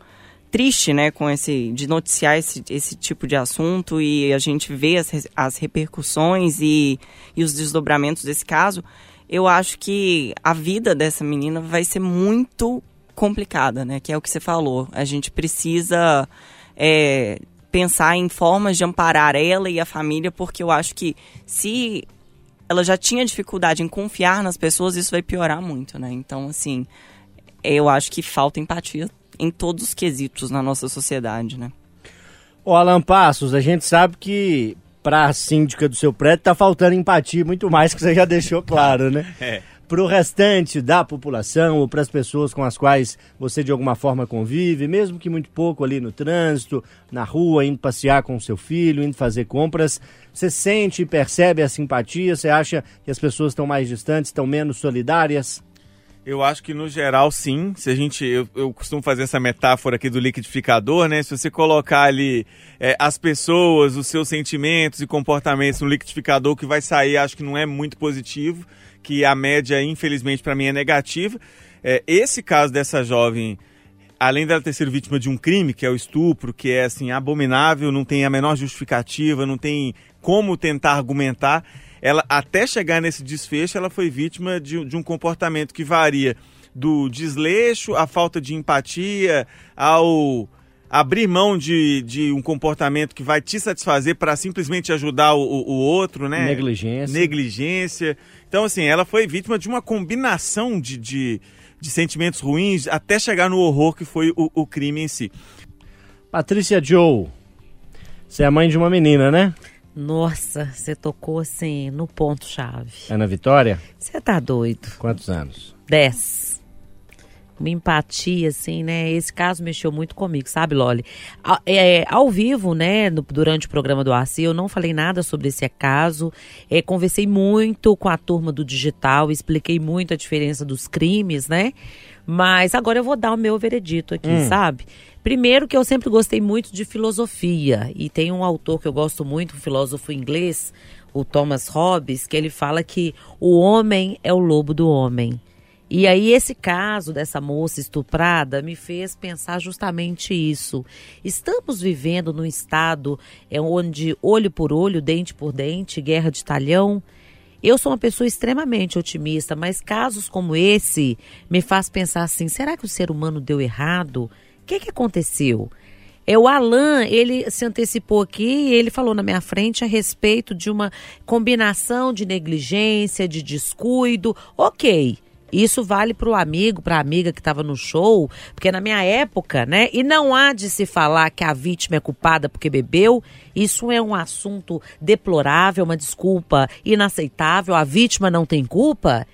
triste, né, com esse de noticiar esse, esse tipo de assunto e a gente vê as, as repercussões e, e os desdobramentos desse caso. Eu acho que a vida dessa menina vai ser muito complicada, né? Que é o que você falou. A gente precisa é, pensar em formas de amparar ela e a família, porque eu acho que se ela já tinha dificuldade em confiar nas pessoas, isso vai piorar muito, né? Então, assim, eu acho que falta empatia em todos os quesitos na nossa sociedade, né? Ô Alan Passos, a gente sabe que para a síndica do seu prédio tá faltando empatia muito mais que você já deixou claro, né? É para o restante da população ou para as pessoas com as quais você de alguma forma convive, mesmo que muito pouco ali no trânsito, na rua, indo passear com o seu filho, indo fazer compras, você sente e percebe a simpatia? Você acha que as pessoas estão mais distantes, estão menos solidárias? Eu acho que no geral sim. Se a gente, eu, eu, costumo fazer essa metáfora aqui do liquidificador, né? Se você colocar ali é, as pessoas, os seus sentimentos e comportamentos no liquidificador, o que vai sair, acho que não é muito positivo que a média, infelizmente, para mim é negativa. É, esse caso dessa jovem, além dela ter sido vítima de um crime, que é o estupro, que é assim abominável, não tem a menor justificativa, não tem como tentar argumentar, ela até chegar nesse desfecho, ela foi vítima de, de um comportamento que varia do desleixo, à falta de empatia, ao abrir mão de, de um comportamento que vai te satisfazer para simplesmente ajudar o, o, outro, né? Negligência. Negligência. Então, assim, ela foi vítima de uma combinação de, de, de sentimentos ruins até chegar no horror que foi o, o crime em si. Patrícia Joe, você é mãe de uma menina, né? Nossa, você tocou assim no ponto-chave. Ana Vitória? Você tá doido. Quantos anos? Dez uma empatia, assim, né? Esse caso mexeu muito comigo, sabe, Loli? É, ao vivo, né, no, durante o programa do Arci, eu não falei nada sobre esse caso. É, conversei muito com a turma do digital, expliquei muito a diferença dos crimes, né? Mas agora eu vou dar o meu veredito aqui, hum. sabe? Primeiro que eu sempre gostei muito de filosofia. E tem um autor que eu gosto muito, um filósofo inglês, o Thomas Hobbes, que ele fala que o homem é o lobo do homem. E aí esse caso dessa moça estuprada me fez pensar justamente isso. Estamos vivendo num estado é, onde olho por olho, dente por dente, guerra de talhão. Eu sou uma pessoa extremamente otimista, mas casos como esse me faz pensar assim: será que o ser humano deu errado? O que, que aconteceu? É, o Alan, ele se antecipou aqui e ele falou na minha frente a respeito de uma combinação de negligência, de descuido. Ok, isso vale para o amigo, para a amiga que estava no show, porque na minha época, né? E não há de se falar que a vítima é culpada porque bebeu. Isso é um assunto deplorável, uma desculpa inaceitável. A vítima não tem culpa.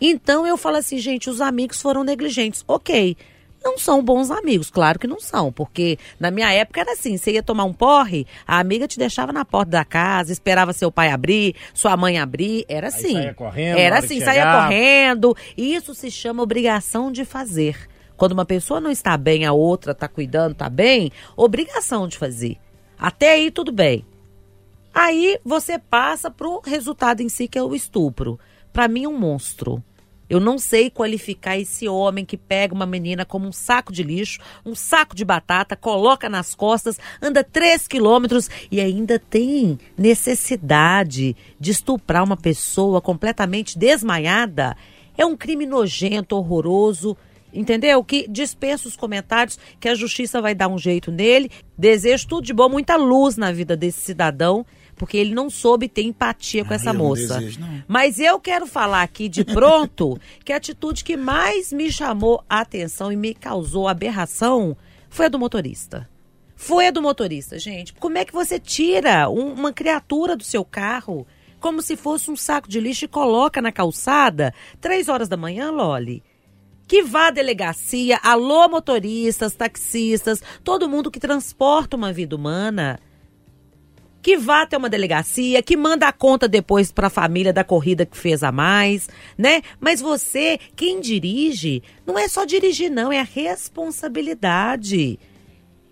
Então eu falo assim, gente, os amigos foram negligentes. Ok. Não são bons amigos, claro que não são, porque na minha época era assim, você ia tomar um porre, a amiga te deixava na porta da casa, esperava seu pai abrir, sua mãe abrir, era assim. saía correndo, era assim, saía correndo, e isso se chama obrigação de fazer. Quando uma pessoa não está bem, a outra está cuidando, está bem, obrigação de fazer. Até aí tudo bem. Aí você passa pro resultado em si, que é o estupro. Pra mim, um monstro. Eu não sei qualificar esse homem que pega uma menina como um saco de lixo, um saco de batata, coloca nas costas, anda três quilômetros e ainda tem necessidade de estuprar uma pessoa completamente desmaiada. É um crime nojento, horroroso. Entendeu? Que dispensa os comentários, que a justiça vai dar um jeito nele. Desejo tudo de bom, muita luz na vida desse cidadão, porque ele não soube ter empatia com Ah, essa não moça. desejo, não. Mas eu quero falar aqui de pronto que a atitude que mais me chamou a atenção e me causou aberração foi a do motorista. Foi a do motorista, gente. Como é que você tira um- uma criatura do seu carro como se fosse um saco de lixo e coloca na calçada três horas da manhã, Loli? Que vá à delegacia, alô motoristas, taxistas, todo mundo que transporta uma vida humana que vá até uma delegacia, que manda a conta depois para a família da corrida que fez a mais, né? Mas você, quem dirige, não é só dirigir não, é a responsabilidade.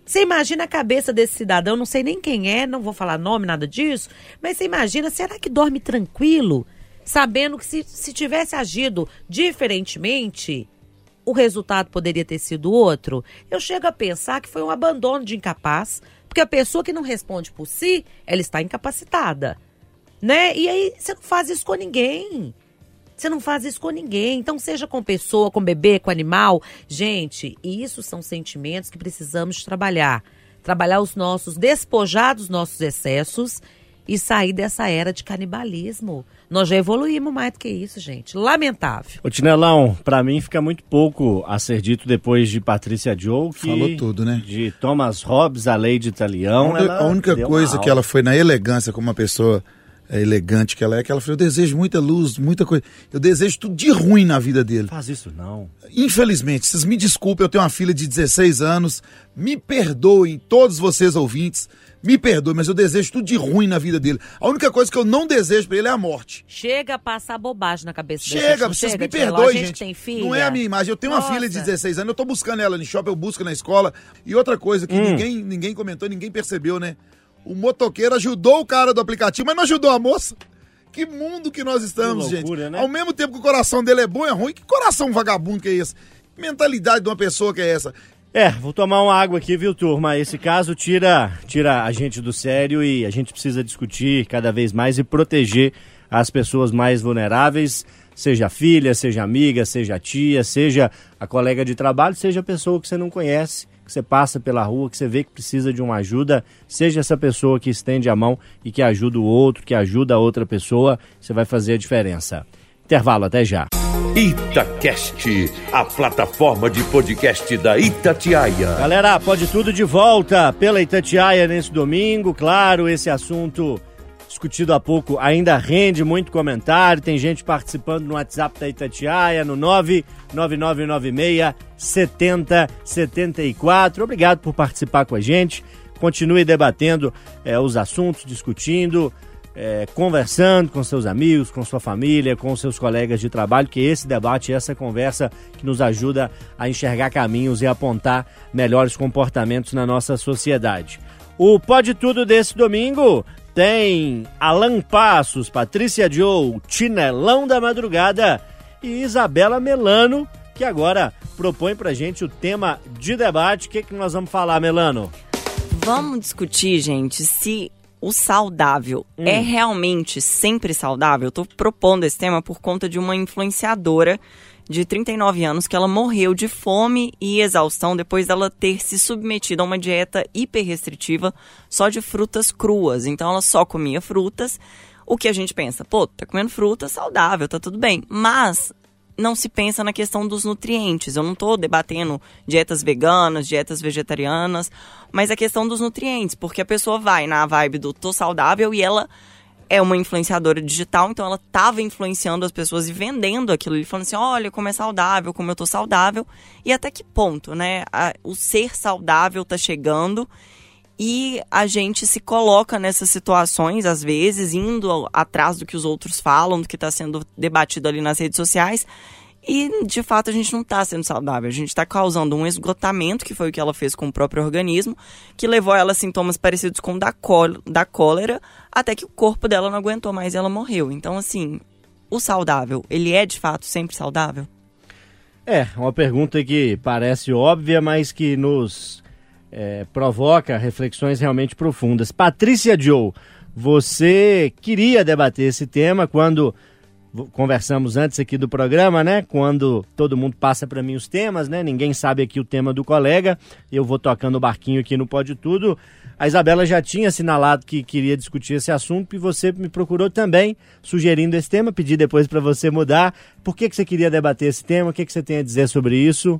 Você imagina a cabeça desse cidadão, não sei nem quem é, não vou falar nome, nada disso, mas você imagina, será que dorme tranquilo, sabendo que se, se tivesse agido diferentemente, o resultado poderia ter sido outro? Eu chego a pensar que foi um abandono de incapaz, porque a pessoa que não responde por si, ela está incapacitada, né? E aí você não faz isso com ninguém. Você não faz isso com ninguém. Então, seja com pessoa, com bebê, com animal. Gente, isso são sentimentos que precisamos trabalhar. Trabalhar os nossos, despojar dos nossos excessos e sair dessa era de canibalismo. Nós já evoluímos mais do que isso, gente. Lamentável. Ô Tinelão, pra mim fica muito pouco a ser dito depois de Patrícia Joe, que Falou tudo, né? de Thomas Hobbes, a lei de Italião. A a única coisa que ela foi na elegância, como uma pessoa é, elegante que ela é, que ela falou: eu desejo muita luz, muita coisa. Eu desejo tudo de ruim na vida dele. Faz isso não. Infelizmente, vocês me desculpem, eu tenho uma filha de 16 anos, me perdoem, todos vocês ouvintes, me perdoem, mas eu desejo tudo de ruim na vida dele. A única coisa que eu não desejo pra ele é a morte. Chega a passar bobagem na cabeça gente, Chega, vocês chega, me perdoem, A gente gente. tem filha. Não é a minha imagem. Eu tenho uma Nossa. filha de 16 anos, eu tô buscando ela no shopping, eu busco na escola. E outra coisa Hum. que ninguém, ninguém comentou, ninguém percebeu, né? O motoqueiro ajudou o cara do aplicativo, mas não ajudou a moça. Que mundo que nós estamos, Que loucura, gente. né? Ao mesmo tempo que o coração dele é bom, é ruim. Que coração vagabundo que é esse? Que mentalidade de uma pessoa que é essa? É, vou tomar uma água aqui, viu, turma? Esse caso tira, tira a gente do sério e a gente precisa discutir cada vez mais e proteger as pessoas mais vulneráveis, seja filha, seja amiga, seja tia, seja a colega de trabalho, seja a pessoa que você não conhece, que você passa pela rua, que você vê que precisa de uma ajuda, seja essa pessoa que estende a mão e que ajuda o outro, que ajuda a outra pessoa, você vai fazer a diferença. Intervalo, até já. Itacast, a plataforma de podcast da Itatiaia. Galera, pode tudo de volta pela Itatiaia nesse domingo. Claro, esse assunto discutido há pouco ainda rende muito comentário. Tem gente participando no WhatsApp da Itatiaia, no 99996 7074. Obrigado por participar com a gente. Continue debatendo eh, os assuntos, discutindo, eh, conversando com seus amigos, com sua família, com seus colegas de trabalho, que esse debate, essa conversa que nos ajuda a enxergar caminhos e apontar melhores comportamentos na nossa sociedade. O Pode Tudo desse domingo tem Alan Passos, Patrícia Joe, Tinelão da Madrugada e Isabela Melano, que agora propõe pra gente o tema de debate. O que, que nós vamos falar, Melano? Vamos discutir, gente, se o saudável é realmente sempre saudável. Eu tô propondo esse tema por conta de uma influenciadora de 39 anos que ela morreu de fome e exaustão depois dela ter se submetido a uma dieta hiperrestritiva só de frutas cruas. Então ela só comia frutas. O que a gente pensa, pô, tá comendo fruta saudável, tá tudo bem. Mas não se pensa na questão dos nutrientes. Eu não estou debatendo dietas veganas, dietas vegetarianas, mas a questão dos nutrientes, porque a pessoa vai na vibe do tô saudável e ela é uma influenciadora digital, então ela estava influenciando as pessoas e vendendo aquilo. Ele falando assim, olha como é saudável, como eu tô saudável. E até que ponto, né? a- o ser saudável tá chegando e a gente se coloca nessas situações, às vezes, indo atrás do que os outros falam, do que está sendo debatido ali nas redes sociais. E, de fato, a gente não está sendo saudável. A gente está causando um esgotamento, que foi o que ela fez com o próprio organismo, que levou ela a sintomas parecidos com o da, da cólera, até que o corpo dela não aguentou mais e ela morreu. Então, assim, o saudável, ele é, de fato, sempre saudável? É, uma pergunta que parece óbvia, mas que nos é, provoca reflexões realmente profundas. Patrícia Joe, você queria debater esse tema quando conversamos antes aqui do programa, né? Quando todo mundo passa para mim os temas, né? Ninguém sabe aqui o tema do colega. Eu vou tocando o barquinho aqui no Pode Tudo. A Isabela já tinha assinalado que queria discutir esse assunto e você me procurou também sugerindo esse tema. Pedi depois para você mudar. Por que, que você queria debater esse tema? O que, que você tem a dizer sobre isso?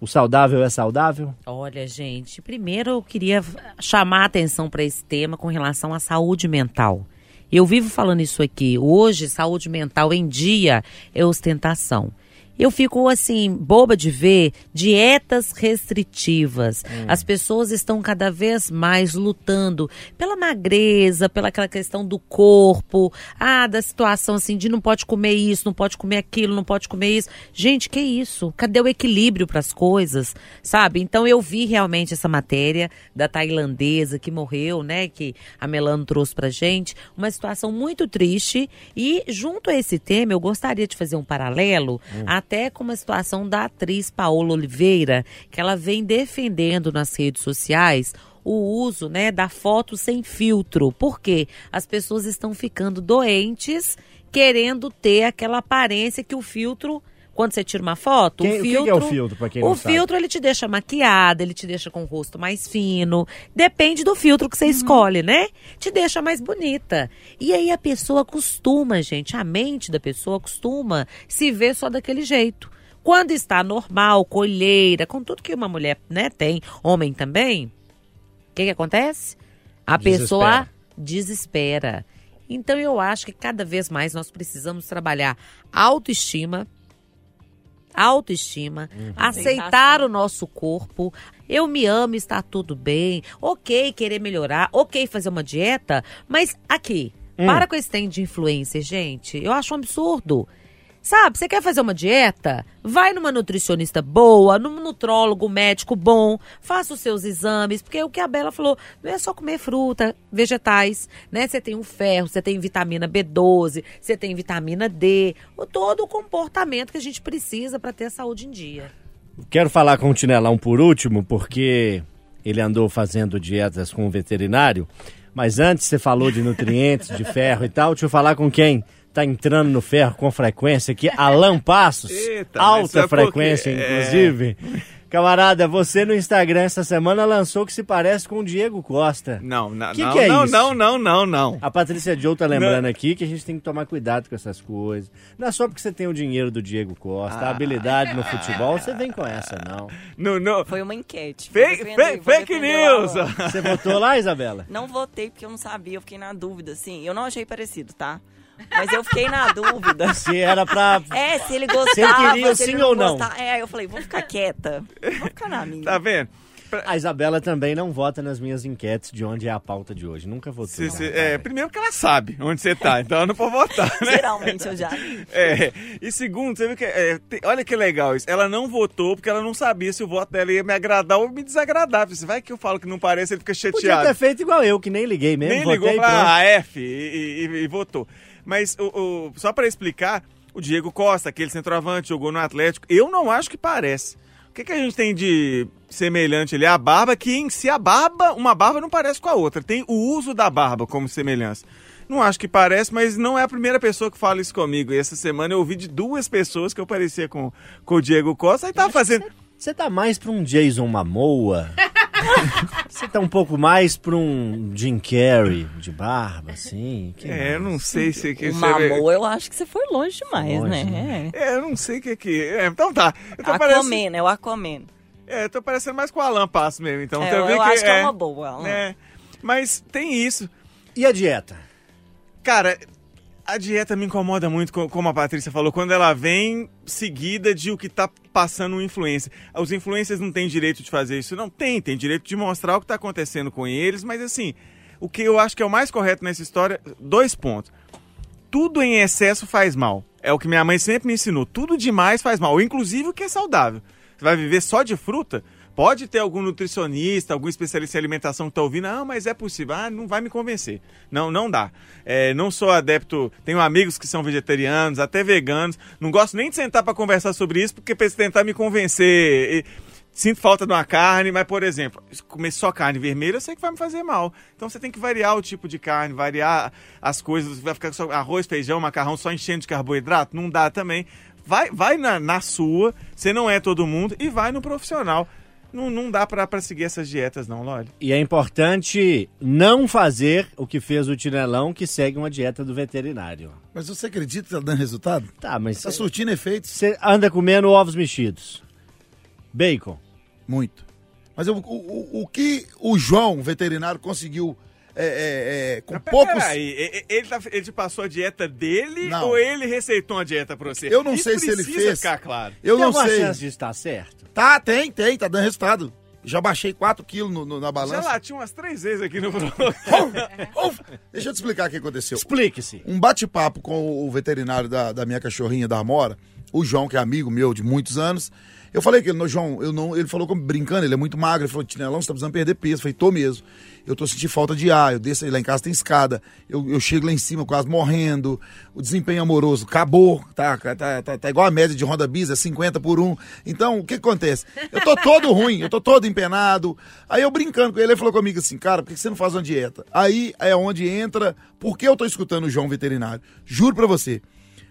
O saudável é saudável? Olha, gente, primeiro eu queria chamar a atenção para esse tema com relação à saúde mental. Eu vivo falando isso aqui. Hoje, saúde mental em dia é ostentação. Eu fico assim, boba de ver dietas restritivas. As pessoas estão cada vez mais lutando pela magreza, pela aquela questão do corpo, ah, da situação assim de não pode comer isso, não pode comer aquilo, não pode comer isso. Gente, que isso? Cadê o equilíbrio para as coisas? Sabe? Então eu vi realmente essa matéria da tailandesa que morreu, né, que a Melano trouxe pra gente, uma situação muito triste e junto a esse tema eu gostaria de fazer um paralelo até com uma situação da atriz Paola Oliveira, que ela vem defendendo nas redes sociais o uso, né, da foto sem filtro. Por quê? As pessoas estão ficando doentes, querendo ter aquela aparência que o filtro quando você tira uma foto, Quem- o o que filtro. que é o filtro, pra quem não o sabe? filtro ele te deixa maquiada, ele te deixa com o rosto mais fino. Depende do filtro que você escolhe, né? Te deixa mais bonita. E aí a pessoa acostuma, gente. A mente da pessoa acostuma se ver só daquele jeito. Quando está normal, colheira, com tudo que uma mulher né, tem, homem também, o que, que acontece? A Desespera. pessoa desespera. Então eu acho que cada vez mais nós precisamos trabalhar autoestima, autoestima, aceitar o nosso corpo. Eu me amo, está tudo bem. Ok, querer melhorar, ok, fazer uma dieta, mas aqui, para com esse trem de influência, gente. Eu acho um absurdo. Sabe, você quer fazer uma dieta? Vai numa nutricionista boa, num nutrólogo médico bom, faça os seus exames, porque o que a Bela falou, não é só comer fruta, vegetais, né? Você tem o ferro, você tem vitamina B12, você tem vitamina D, todo o comportamento que a gente precisa para ter a saúde em dia. Quero falar com o Tinelão por último, porque ele andou fazendo dietas com o veterinário. Mas antes você falou de nutrientes, de ferro e tal. Deixa eu falar com quem tá entrando no ferro com frequência aqui, Alan Passos. Eita, alta é porque- frequência, é. inclusive. Camarada, você no Instagram essa semana lançou que se parece com o Diego Costa. Não, não, Que não, que é não, isso? não, não, não, não. A Patrícia Joe tá lembrando aqui que a gente tem que tomar cuidado com essas coisas. Não é só porque você tem o dinheiro do Diego Costa, Ah. a habilidade no futebol, você vem com essa, não. não, não. Foi uma enquete. Fake, defender, fake, news! Você votou lá, Isabela? Não votei porque eu não sabia, eu fiquei na dúvida, assim. Eu não achei parecido, tá? Mas eu fiquei na dúvida. Se era pra. É, se ele gostava, queria se ele sim não ou não? gostava. É, eu falei, vou ficar quieta. Vou ficar na minha. Tá vendo? A Isabela também não vota nas minhas enquetes de onde é a pauta de hoje. Nunca votou. Se- se- não, é, primeiro que ela sabe onde você tá, então ela não pode votar, né? Geralmente eu já. É, e segundo, você viu que. é, te- olha que legal isso. Ela não votou porque ela não sabia se o voto dela ia me agradar ou me desagradar. Você vai que eu falo que não parece, ele fica Podia chateado. ter feito igual eu, que nem liguei mesmo. Nem votei ligou e pra ah, F e, e- e votou. Mas o, o- só pra explicar, o Diego Costa, aquele centroavante, jogou no Atlético. Eu não acho que parece. O que, que a gente tem de semelhante ali? A barba, que em si a barba, uma barba não parece com a outra. Tem o uso da barba como semelhança. Não acho que parece, mas não é a primeira pessoa que fala isso comigo. E essa semana eu ouvi de duas pessoas que eu parecia com, com o Diego Costa. Aí tava fazendo. Você tá mais pra um Jason Momoa? Você tá um pouco mais pra um Jim Carrey de barba, assim? Que É, eu não sei se que O Mamô, eu acho que você foi longe demais, Longe, né? É, eu não sei o que que. É, então tá. Eu tô Aquaman, parecendo, é o Aquaman. é, eu tô parecendo mais com o Alan Passo mesmo. Então, É, você eu eu acho que é uma boa. Alan. É, mas tem isso. E a dieta? Cara, a dieta me incomoda muito, co- como a Patrícia falou, quando ela vem seguida de o que tá passando o influencer. Os influencers não têm direito de fazer isso. Não tem, tem direito de mostrar o que tá acontecendo com eles, mas assim, o que eu acho que é o mais correto nessa história, dois pontos. Tudo em excesso faz mal. É o que minha mãe sempre me ensinou. Tudo demais faz mal, inclusive o que é saudável. Você vai viver só de fruta? Pode ter algum nutricionista, algum especialista em alimentação que tá ouvindo, ah, mas é possível. Ah, não vai me convencer. Não, não dá. É, não sou adepto, tenho amigos que são vegetarianos, até veganos. Não gosto nem de sentar para conversar sobre isso, porque eles tentar me convencer. Sinto falta de uma carne, mas, por exemplo, comer só carne vermelha eu sei que vai me fazer mal. Então você tem que variar o tipo de carne, variar as coisas. Vai ficar só arroz, feijão, macarrão só enchendo de carboidrato? Não dá também. Vai, vai na, na sua, você não é todo mundo, e vai no profissional. Não, não dá pra, pra seguir essas dietas, não, Loli. E é importante não fazer o que fez o Tinelão, que segue uma dieta do veterinário. Mas você acredita que tá dando resultado? Tá, mas Tá surtindo efeitos? você anda comendo ovos mexidos. Bacon. Muito. Mas eu- o, o, o que o João, veterinário, conseguiu é, é, é, com Mas poucos... Peraí, ele, tá- ele te passou a dieta dele Não. ou ele receitou uma dieta pra você? Eu não Isso sei se ele fez. ficar claro. Eu Tem não sei. chance de estar certo? Tá, tem, tem, tá dando resultado. Já baixei 4 quilos no- no- na Já balança. latiu umas três vezes aqui no Deixa eu te explicar o que aconteceu. Explique-se. Um bate-papo com o veterinário da, da minha cachorrinha da Amora, o João, que é amigo meu de muitos anos. Eu falei que ele, "Não, João, eu não. Ele falou como brincando, ele é muito magro. Ele falou, Tinelão, você tá precisando perder peso. Eu falei, tô mesmo. Eu tô sentindo falta de ar, eu desço lá em casa tem escada. Eu, eu chego lá em cima quase morrendo. O desempenho amoroso acabou, tá, tá, tá, tá igual a média de Honda Bis, é 50 por 1. Então, o que acontece? Eu tô todo ruim, eu tô todo empenado. Aí eu brincando com ele, ele falou comigo assim, cara, por que você não faz uma dieta? Aí é onde entra, por que eu tô escutando o João veterinário? Juro pra você. Ele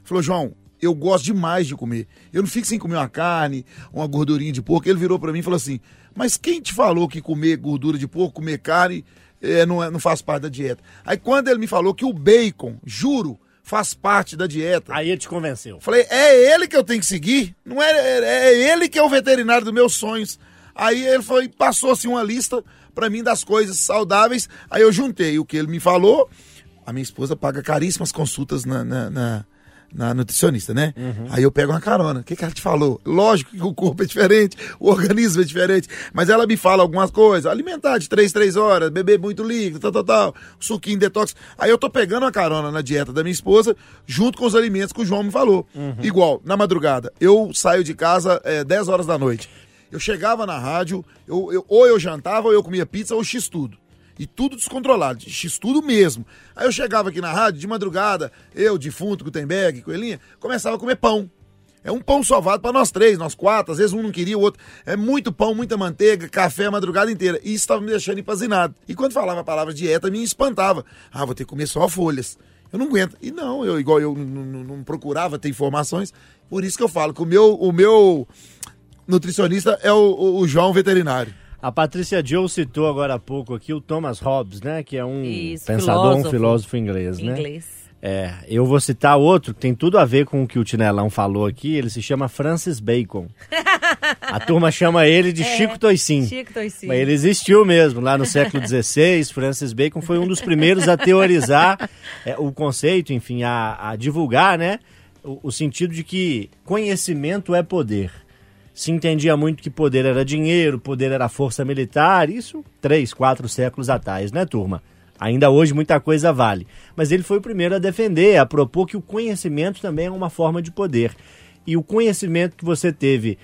falou, João, eu gosto demais de comer. Eu não fico sem comer uma carne, uma gordurinha de porco. Ele virou pra mim e falou assim: Mas quem te falou que comer gordura de porco, comer carne, eh, não, é- não faz parte da dieta? Aí quando ele me falou que o bacon, juro, faz parte da dieta. Aí ele te convenceu. Falei, é ele que eu tenho que seguir? Não é, é, é ele que é o veterinário dos meus sonhos. Aí ele foi, passou assim uma lista pra mim das coisas saudáveis. Aí eu juntei o que ele me falou. A minha esposa paga caríssimas consultas na, na, na- na nutricionista, né? Aí eu pego uma carona. O que, que ela te falou? Lógico que o corpo é diferente, o organismo é diferente. Mas ela me fala algumas coisas. Alimentar de 3, 3 horas, beber muito líquido, tal, tal, tal. Suquinho detox. Aí eu tô pegando uma carona na dieta da minha esposa, junto com os alimentos que o João me falou. Igual, na madrugada, eu saio de casa é, 10 horas da noite. Eu chegava na rádio, eu, eu- ou eu jantava, ou eu comia pizza, ou x-tudo. E tudo descontrolado, x-tudo mesmo. Aí eu chegava aqui na rádio, de madrugada, eu, defunto, Gutenberg, Coelhinha, começava a comer pão. É um pão sovado para nós três, nós quatro, às vezes um não queria, o outro. É muito pão, muita manteiga, café a madrugada inteira. E isso estava me deixando empazinado. E quando falava a palavra dieta, me espantava. Ah, vou ter que comer só folhas. Eu não aguento. E não, eu igual eu não procurava ter informações. Por isso que eu falo que o meu, o meu nutricionista é o, o- o João veterinário. A Patrícia Joe citou agora há pouco aqui o Thomas Hobbes, né? Que é um Isso, pensador, um filósofo. filósofo inglês, né? Inglês. É, eu vou citar outro que tem tudo a ver com o que o Tinelão falou aqui. Ele se chama Francis Bacon. A turma chama ele de Chico Toicinho. Chico Toicinho. Mas ele existiu mesmo lá no século XVI. Francis Bacon foi um dos primeiros a teorizar é, o conceito, enfim, a, a divulgar, né? O, o sentido de que conhecimento é poder. Se entendia muito que poder era dinheiro, poder era força militar, isso três, quatro séculos atrás, né, turma? Ainda hoje muita coisa vale. Mas ele foi o primeiro a defender, a propor que o conhecimento também é uma forma de poder. E o conhecimento que você teve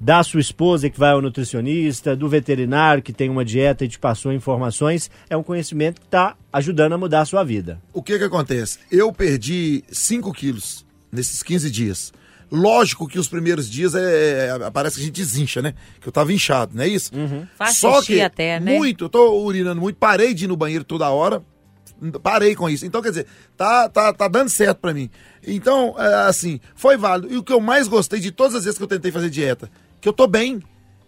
da sua esposa que vai ao nutricionista, do veterinário que tem uma dieta e te passou informações, é um conhecimento que está ajudando a mudar a sua vida. O que que acontece? Eu perdi 5 quilos nesses 15 dias. Lógico que os primeiros dias é, é- parece que a gente desincha, né? Que eu tava inchado, não é isso? Faz Só que até, né? muito, eu tô urinando muito, parei de ir no banheiro toda hora, parei com isso. Então, quer dizer, tá, tá, tá dando certo pra mim. Então, é, assim, foi válido. E o que eu mais gostei de todas as vezes que eu tentei fazer dieta, que eu tô bem.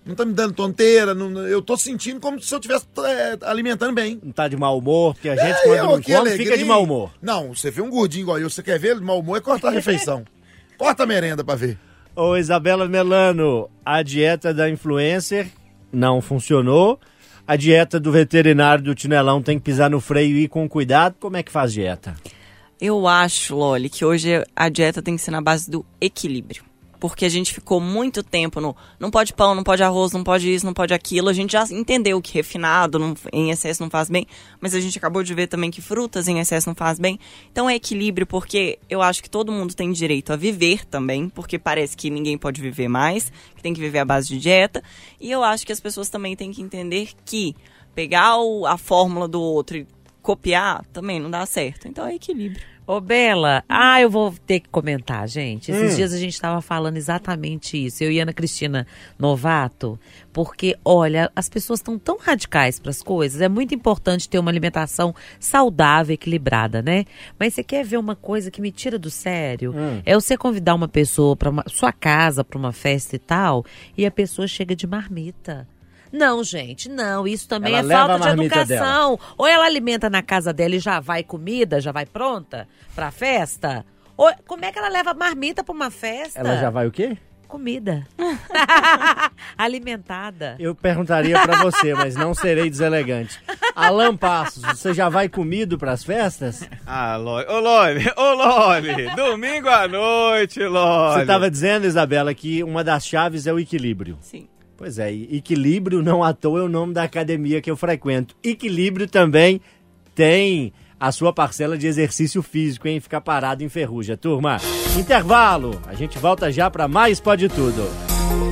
Não tá me dando tonteira, não- eu tô sentindo como se eu estivesse alimentando bem. Não tá de mau humor, porque a gente É, quando eu não come alegria. fica de mau humor. Não, você vê um gordinho igual eu, você quer ver ele de mau humor, é cortar a refeição. Corta a merenda pra ver. Ô Isabela Melano, a dieta da influencer não funcionou. A dieta do veterinário do Tinelão tem que pisar no freio e ir com cuidado. Como é que faz dieta? Eu acho, Loli, que hoje a dieta tem que ser na base do equilíbrio. Porque a gente ficou muito tempo no não pode pão, não pode arroz, não pode isso, não pode aquilo. A gente já entendeu que refinado não- em excesso não faz bem, mas a gente acabou de ver também que frutas em excesso não faz bem. Então é equilíbrio, porque eu acho que todo mundo tem direito a viver também, porque parece que ninguém pode viver mais, que tem que viver à base de dieta. E eu acho que as pessoas também têm que entender que pegar a fórmula do outro e copiar também não dá certo. Então é equilíbrio. Ô, Bela, ah, eu vou ter que comentar, gente. Esses Hum. dias a gente estava falando exatamente isso. Eu e Ana Cristina Novato, porque, olha, as pessoas estão tão radicais para as coisas. É muito importante ter uma alimentação saudável, equilibrada, né? Mas você quer ver uma coisa que me tira do sério? Hum. É você convidar uma pessoa para sua casa, para uma festa e tal, e a pessoa chega de marmita. Não, gente, não. Isso também Ela é falta de educação. Ou ela alimenta na casa dela e já vai comida, já vai pronta pra festa. Ou como é que ela leva marmita pra uma festa? Ela já vai o quê? Comida. Alimentada. Eu perguntaria pra você, mas não serei deselegante. Alan Passos, você já vai comido pras festas? Ah, Loli. Ô, Loli. Ô, Loli. Domingo à noite, Loli. Você estava dizendo, Isabela, que uma das chaves é o equilíbrio. Sim. Pois é, equilíbrio não à toa é o nome da academia que eu frequento. Equilíbrio também tem a sua parcela de exercício físico, hein? Ficar parado em ferrugem. Turma, intervalo. A gente volta já para mais Pode Tudo.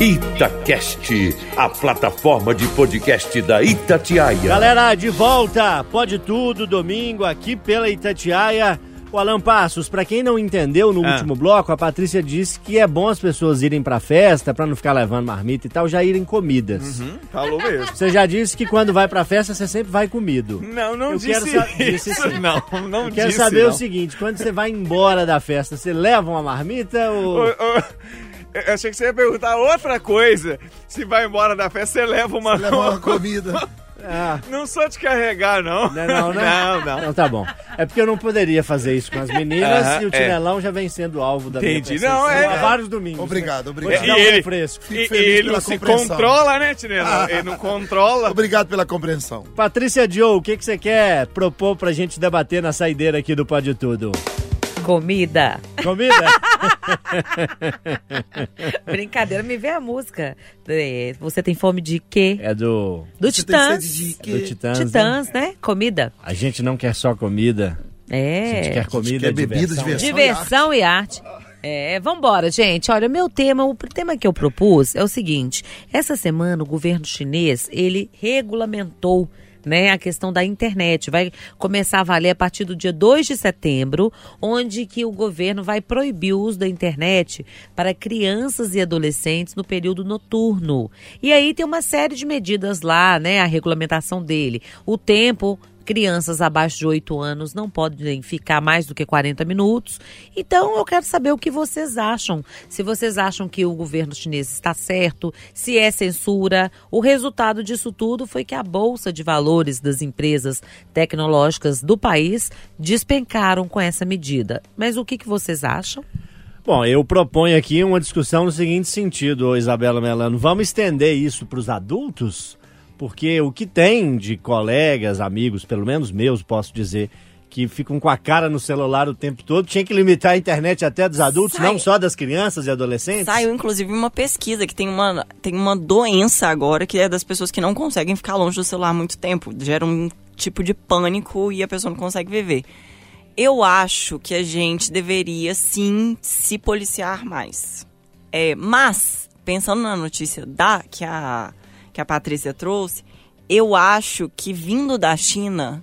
Itacast, a plataforma de podcast da Itatiaia. Galera, de volta, pode tudo, domingo, aqui pela Itatiaia. O Alan Passos, pra quem não entendeu no Ah. último bloco, a Patrícia disse que é bom as pessoas irem pra festa, pra não ficar levando marmita e tal, já irem comidas. Hum, falou mesmo. Você já disse que quando vai pra festa, você sempre vai comido. Não, não Eu disse quero isso. disse sim. Não, não Eu quero disse, saber não. o seguinte, quando você vai embora da festa, você leva uma marmita ou... Ô, eu achei que você ia perguntar outra coisa. Se vai embora da festa, você leva uma... Levar uma comida. Ah, Não sou de carregar, não. não, é não, né? Não, não. Então tá bom. É porque eu não poderia fazer isso com as meninas e o é. Tinelão já vem sendo alvo da Entendi. minha Não, é- há vários domingos. Obrigado, Vou obrigado. te dar um E ele- refresco. Fico E, feliz e ele pela não se controla, né, Tinelão? Ele não controla. Obrigado pela compreensão. Patrícia Joe, o que, que você quer propor pra gente debater na saideira aqui do Pode Tudo? Comida. Comida? Brincadeira, me vê a música. É, Você tem fome de quê? É do, Do Você tem Titãs. sede de do quê? Titãs. né? Titãs, né? Comida. A gente não quer só comida, a gente É. quer comida quer e bebida, diversão. diversão. Diversão e arte. É, vambora, gente. Olha, o meu tema, o tema que eu propus é o seguinte: essa semana o governo chinês ele regulamentou. Né, a questão da internet vai começar a valer a partir do dia 2 de setembro, onde que o governo vai proibir o uso da internet para crianças e adolescentes no período noturno. E aí tem uma série de medidas lá, né, a regulamentação dele. O tempo Crianças abaixo de 8 anos não podem ficar mais do que 40 minutos. Então, eu quero saber o que vocês acham. Se vocês acham que o governo chinês está certo, se é censura. O resultado disso tudo foi que a bolsa de valores das empresas tecnológicas do país despencaram com essa medida. Mas o que, que vocês acham? Bom, eu proponho aqui uma discussão no seguinte sentido, Isabela Melano. Vamos estender isso para os adultos? Porque o que tem de colegas, amigos, pelo menos meus, posso dizer, que ficam com a cara no celular o tempo todo, tinha que limitar a internet até dos adultos, Sai- não só das crianças e adolescentes? Saiu, inclusive, uma pesquisa que tem uma, tem uma doença agora que é das pessoas que não conseguem ficar longe do celular muito tempo. Gera um tipo de pânico e a pessoa não consegue viver. Eu acho que a gente deveria, sim, se policiar mais. É, mas, pensando na notícia da que a, que a Patrícia trouxe, eu acho que vindo da China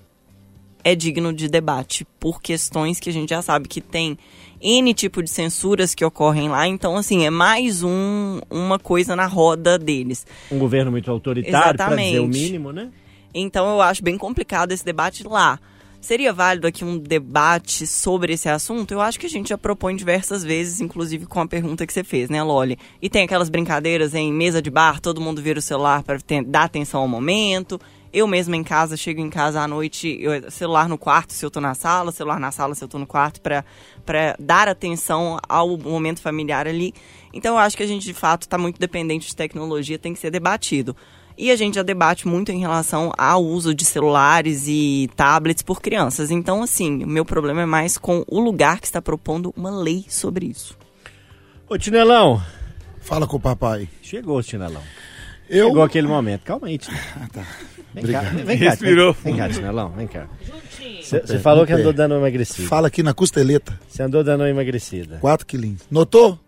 é digno de debate por questões que a gente já sabe que tem N tipo de censuras que ocorrem lá. Então, assim, é mais um, uma coisa na roda deles. Um governo muito autoritário, para dizer o mínimo, né? Então, eu acho bem complicado esse debate lá. Seria válido aqui um debate sobre esse assunto? Eu acho que a gente já propõe diversas vezes, inclusive com a pergunta que você fez, né, Loli? E tem aquelas brincadeiras em mesa de bar, todo mundo vira o celular para dar atenção ao momento. Eu mesma em casa, chego em casa à noite, eu- celular no quarto se eu tô na sala, celular na sala se eu tô no quarto, para dar atenção ao momento familiar ali. Então eu acho que a gente de fato está muito dependente de tecnologia, tem que ser debatido. E a gente já debate muito em relação ao uso de celulares e tablets por crianças. Então, assim, o meu problema é mais com o lugar que está propondo uma lei sobre isso. Ô, Tinelão. Fala com o papai. Chegou, Tinelão. Eu... Chegou aquele momento. Calma aí, Tinelão. Ah, tá. Vem cá, Obrigado. vem cá, Respirou vem, vem cá, Tinelão, vem cá. Você falou que andou dando uma emagrecida. Fala aqui na costeleta. Você andou dando uma emagrecida. 4 quilinhos. Notou?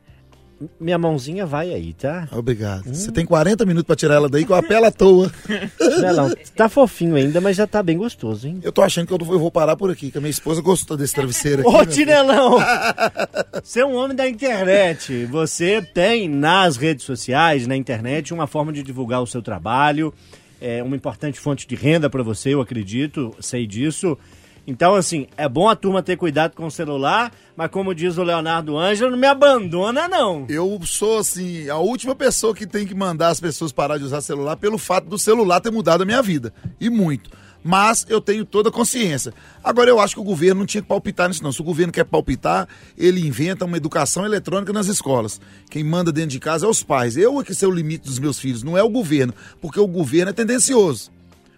Minha mãozinha vai aí, tá? Obrigado. Você tem 40 minutos pra tirar ela daí com a pele à toa. Tinelão, tá fofinho ainda, mas já tá bem gostoso, hein? Eu tô achando que eu vou parar por aqui, que a minha esposa gostou desse travesseiro aqui. Ô. Tinelão! Você é um homem da internet. Você tem nas redes sociais, na internet, uma forma de divulgar o seu trabalho. É uma importante fonte de renda para você, eu acredito, sei disso. Então, assim, é bom a turma ter cuidado com o celular, mas como diz o Leonardo Ângelo, não me abandona, não. Eu sou, assim, a última pessoa que tem que mandar as pessoas parar de usar celular pelo fato do celular ter mudado a minha vida. E muito. Mas eu tenho toda a consciência. Agora, eu acho que o governo não tinha que palpitar nisso, não. Se o governo quer palpitar, ele inventa uma educação eletrônica nas escolas. Quem manda dentro de casa é os pais. Eu é que sei o limite dos meus filhos, não é o governo. Porque o governo é tendencioso.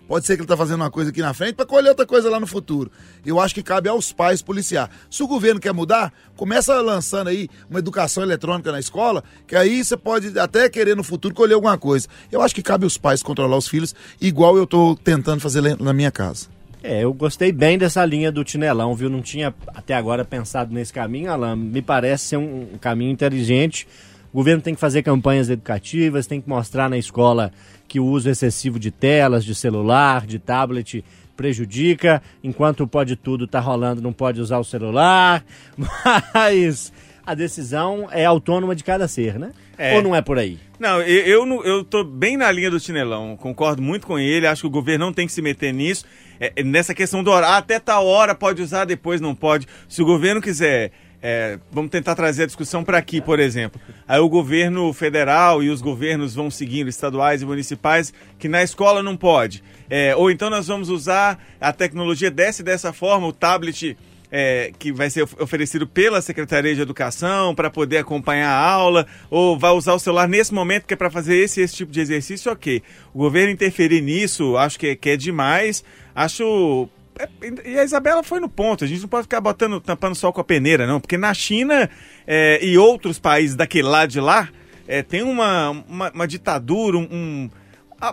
Pode ser que ele está fazendo uma coisa aqui na frente para colher outra coisa lá no futuro. Eu acho que cabe aos pais policiar. Se o governo quer mudar, começa lançando aí uma educação eletrônica na escola, que aí você pode até querer no futuro colher alguma coisa. Eu acho que cabe aos pais controlar os filhos, igual eu estou tentando fazer na minha casa. É, eu gostei bem dessa linha do Tinelão, viu? Não tinha até agora pensado nesse caminho, Alan. Me parece ser um caminho inteligente. O governo tem que fazer campanhas educativas, tem que mostrar na escola que o uso excessivo de telas, de celular, de tablet prejudica, enquanto pode tudo tá rolando, não pode usar o celular. Mas a decisão é autônoma de cada ser, né? É. Ou não é por aí? Não, eu, eu, eu tô bem na linha do Tinelão, concordo muito com ele, acho que o governo não tem que se meter nisso. É, é, nessa questão do horário, até tal hora pode usar, depois não pode. Se o governo quiser, é, vamos tentar trazer a discussão para aqui, por exemplo. Aí o governo federal e os governos vão seguindo, estaduais e municipais, que na escola não pode. É, ou então nós vamos usar a tecnologia dessa e dessa forma, o tablet é, que vai ser of- oferecido pela Secretaria de Educação para poder acompanhar a aula, ou vai usar o celular nesse momento que é para fazer esse esse tipo de exercício, ok. O governo interferir nisso, acho que é, que é demais. Acho. É, E a Isabela foi no ponto, a gente não pode ficar botando, tampando sol com a peneira, não, porque na China é, e outros países daquele lado de lá, é, tem uma, uma, uma ditadura, um- um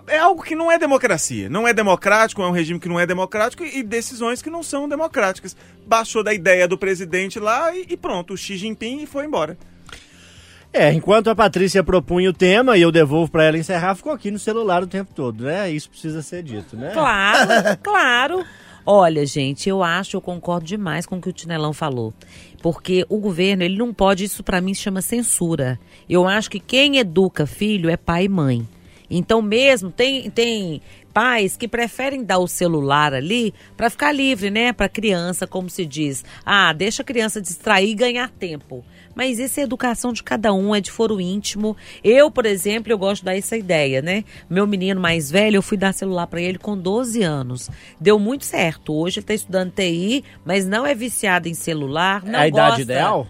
é algo que não é democracia. Não é democrático, é um regime que não é democrático e decisões que não são democráticas. Baixou da ideia do presidente lá e, e pronto, o Xi Jinping foi embora. É, enquanto a Patrícia propunha o tema e eu devolvo para ela encerrar, ficou aqui no celular o tempo todo, né? Isso precisa ser dito, né? Claro, claro. Olha, gente, eu acho, eu concordo demais com o que o Tinelão falou. Porque o governo, ele não pode, isso pra mim chama censura. Eu acho que quem educa filho é pai e mãe. Então mesmo, tem, tem pais que preferem dar o celular ali para ficar livre, né? Para criança, como se diz. Ah, deixa a criança distrair e ganhar tempo. Mas isso é educação de cada um, é de foro íntimo. Eu, por exemplo, eu gosto de dar essa ideia, né? Meu menino mais velho, eu fui dar celular para ele com 12 anos. Deu muito certo. Hoje ele tá estudando TI, mas não é viciado em celular. Não é a idade gosta. ideal?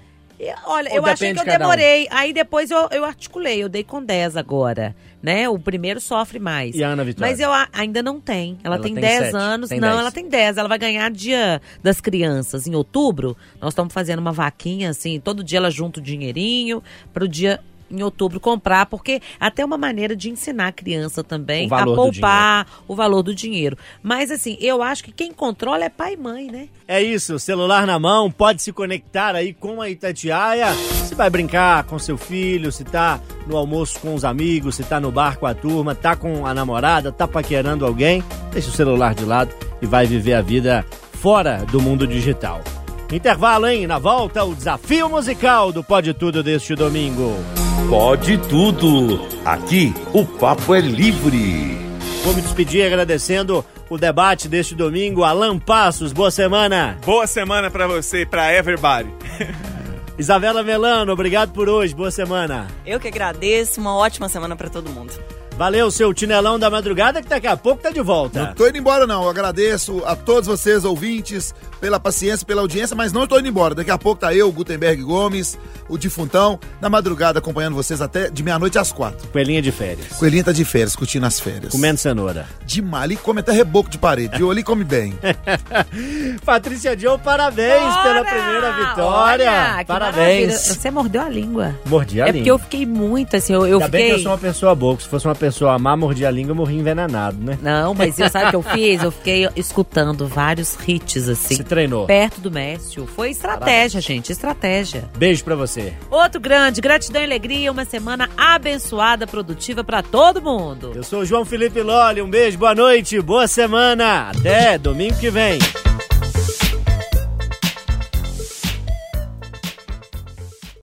Olha, Ou eu achei que eu de cada um? demorei. Aí depois eu, eu articulei, eu dei com 10 agora. Né? O primeiro sofre mais. E a Ana Vitória? Mas eu a- ainda não tem. Ela, Ela tem, tem 10 sete, anos. tem não, 10. ela tem 10. Ela vai ganhar dia das crianças em outubro. Nós estamos fazendo uma vaquinha, assim, todo dia ela junta o dinheirinho para o dia em outubro comprar, porque até uma maneira de ensinar a criança também a poupar o valor do dinheiro. Mas assim, eu acho que quem controla é pai e mãe, né? É isso, celular na mão, pode se conectar aí com a Itatiaia. Se vai brincar com seu filho, se tá no almoço com os amigos, se tá no bar com a turma, tá com a namorada, tá paquerando alguém, deixa o celular de lado e vai viver a vida fora do mundo digital. Intervalo, hein? Na volta, o desafio musical do Pode Tudo deste domingo. Pode tudo. Aqui o papo é livre. Vou me despedir agradecendo o debate deste domingo. Alan Passos, boa semana. Boa semana para você e para everybody. Isabela Melano, obrigado por hoje, boa semana. Eu que agradeço, uma ótima semana para todo mundo. Valeu, seu tinelão da madrugada, que daqui a pouco tá de volta. Não tô indo embora, não. Eu agradeço a todos vocês, ouvintes, pela paciência, pela audiência, mas não tô indo embora. Daqui a pouco tá eu, o Gutenberg Gomes, o Difuntão, na madrugada acompanhando vocês até de meia-noite às quatro. Coelhinha de férias. Coelhinha tá de férias, curtindo as férias. Comendo cenoura. Demais. Ali come até reboco de parede. De ali come bem. Patrícia Joe, parabéns Bora! pela primeira vitória. Olha, parabéns. maravilha. Você mordeu a língua. Mordi a é língua. porque eu fiquei muito assim, eu, eu Ainda bem que fiquei... eu sou uma pessoa boa, se fosse uma pessoa má, mordi a língua, morri envenenado, né? Não, mas eu sabe o que eu fiz? Eu fiquei escutando vários hits assim, Se treinou. perto do Mécio. Foi estratégia, gente, estratégia. Beijo pra você. Outro grande, gratidão e alegria, uma semana abençoada, produtiva pra todo mundo. Eu sou o João Felipe Lolli, um beijo, boa noite, boa semana. Até domingo que vem.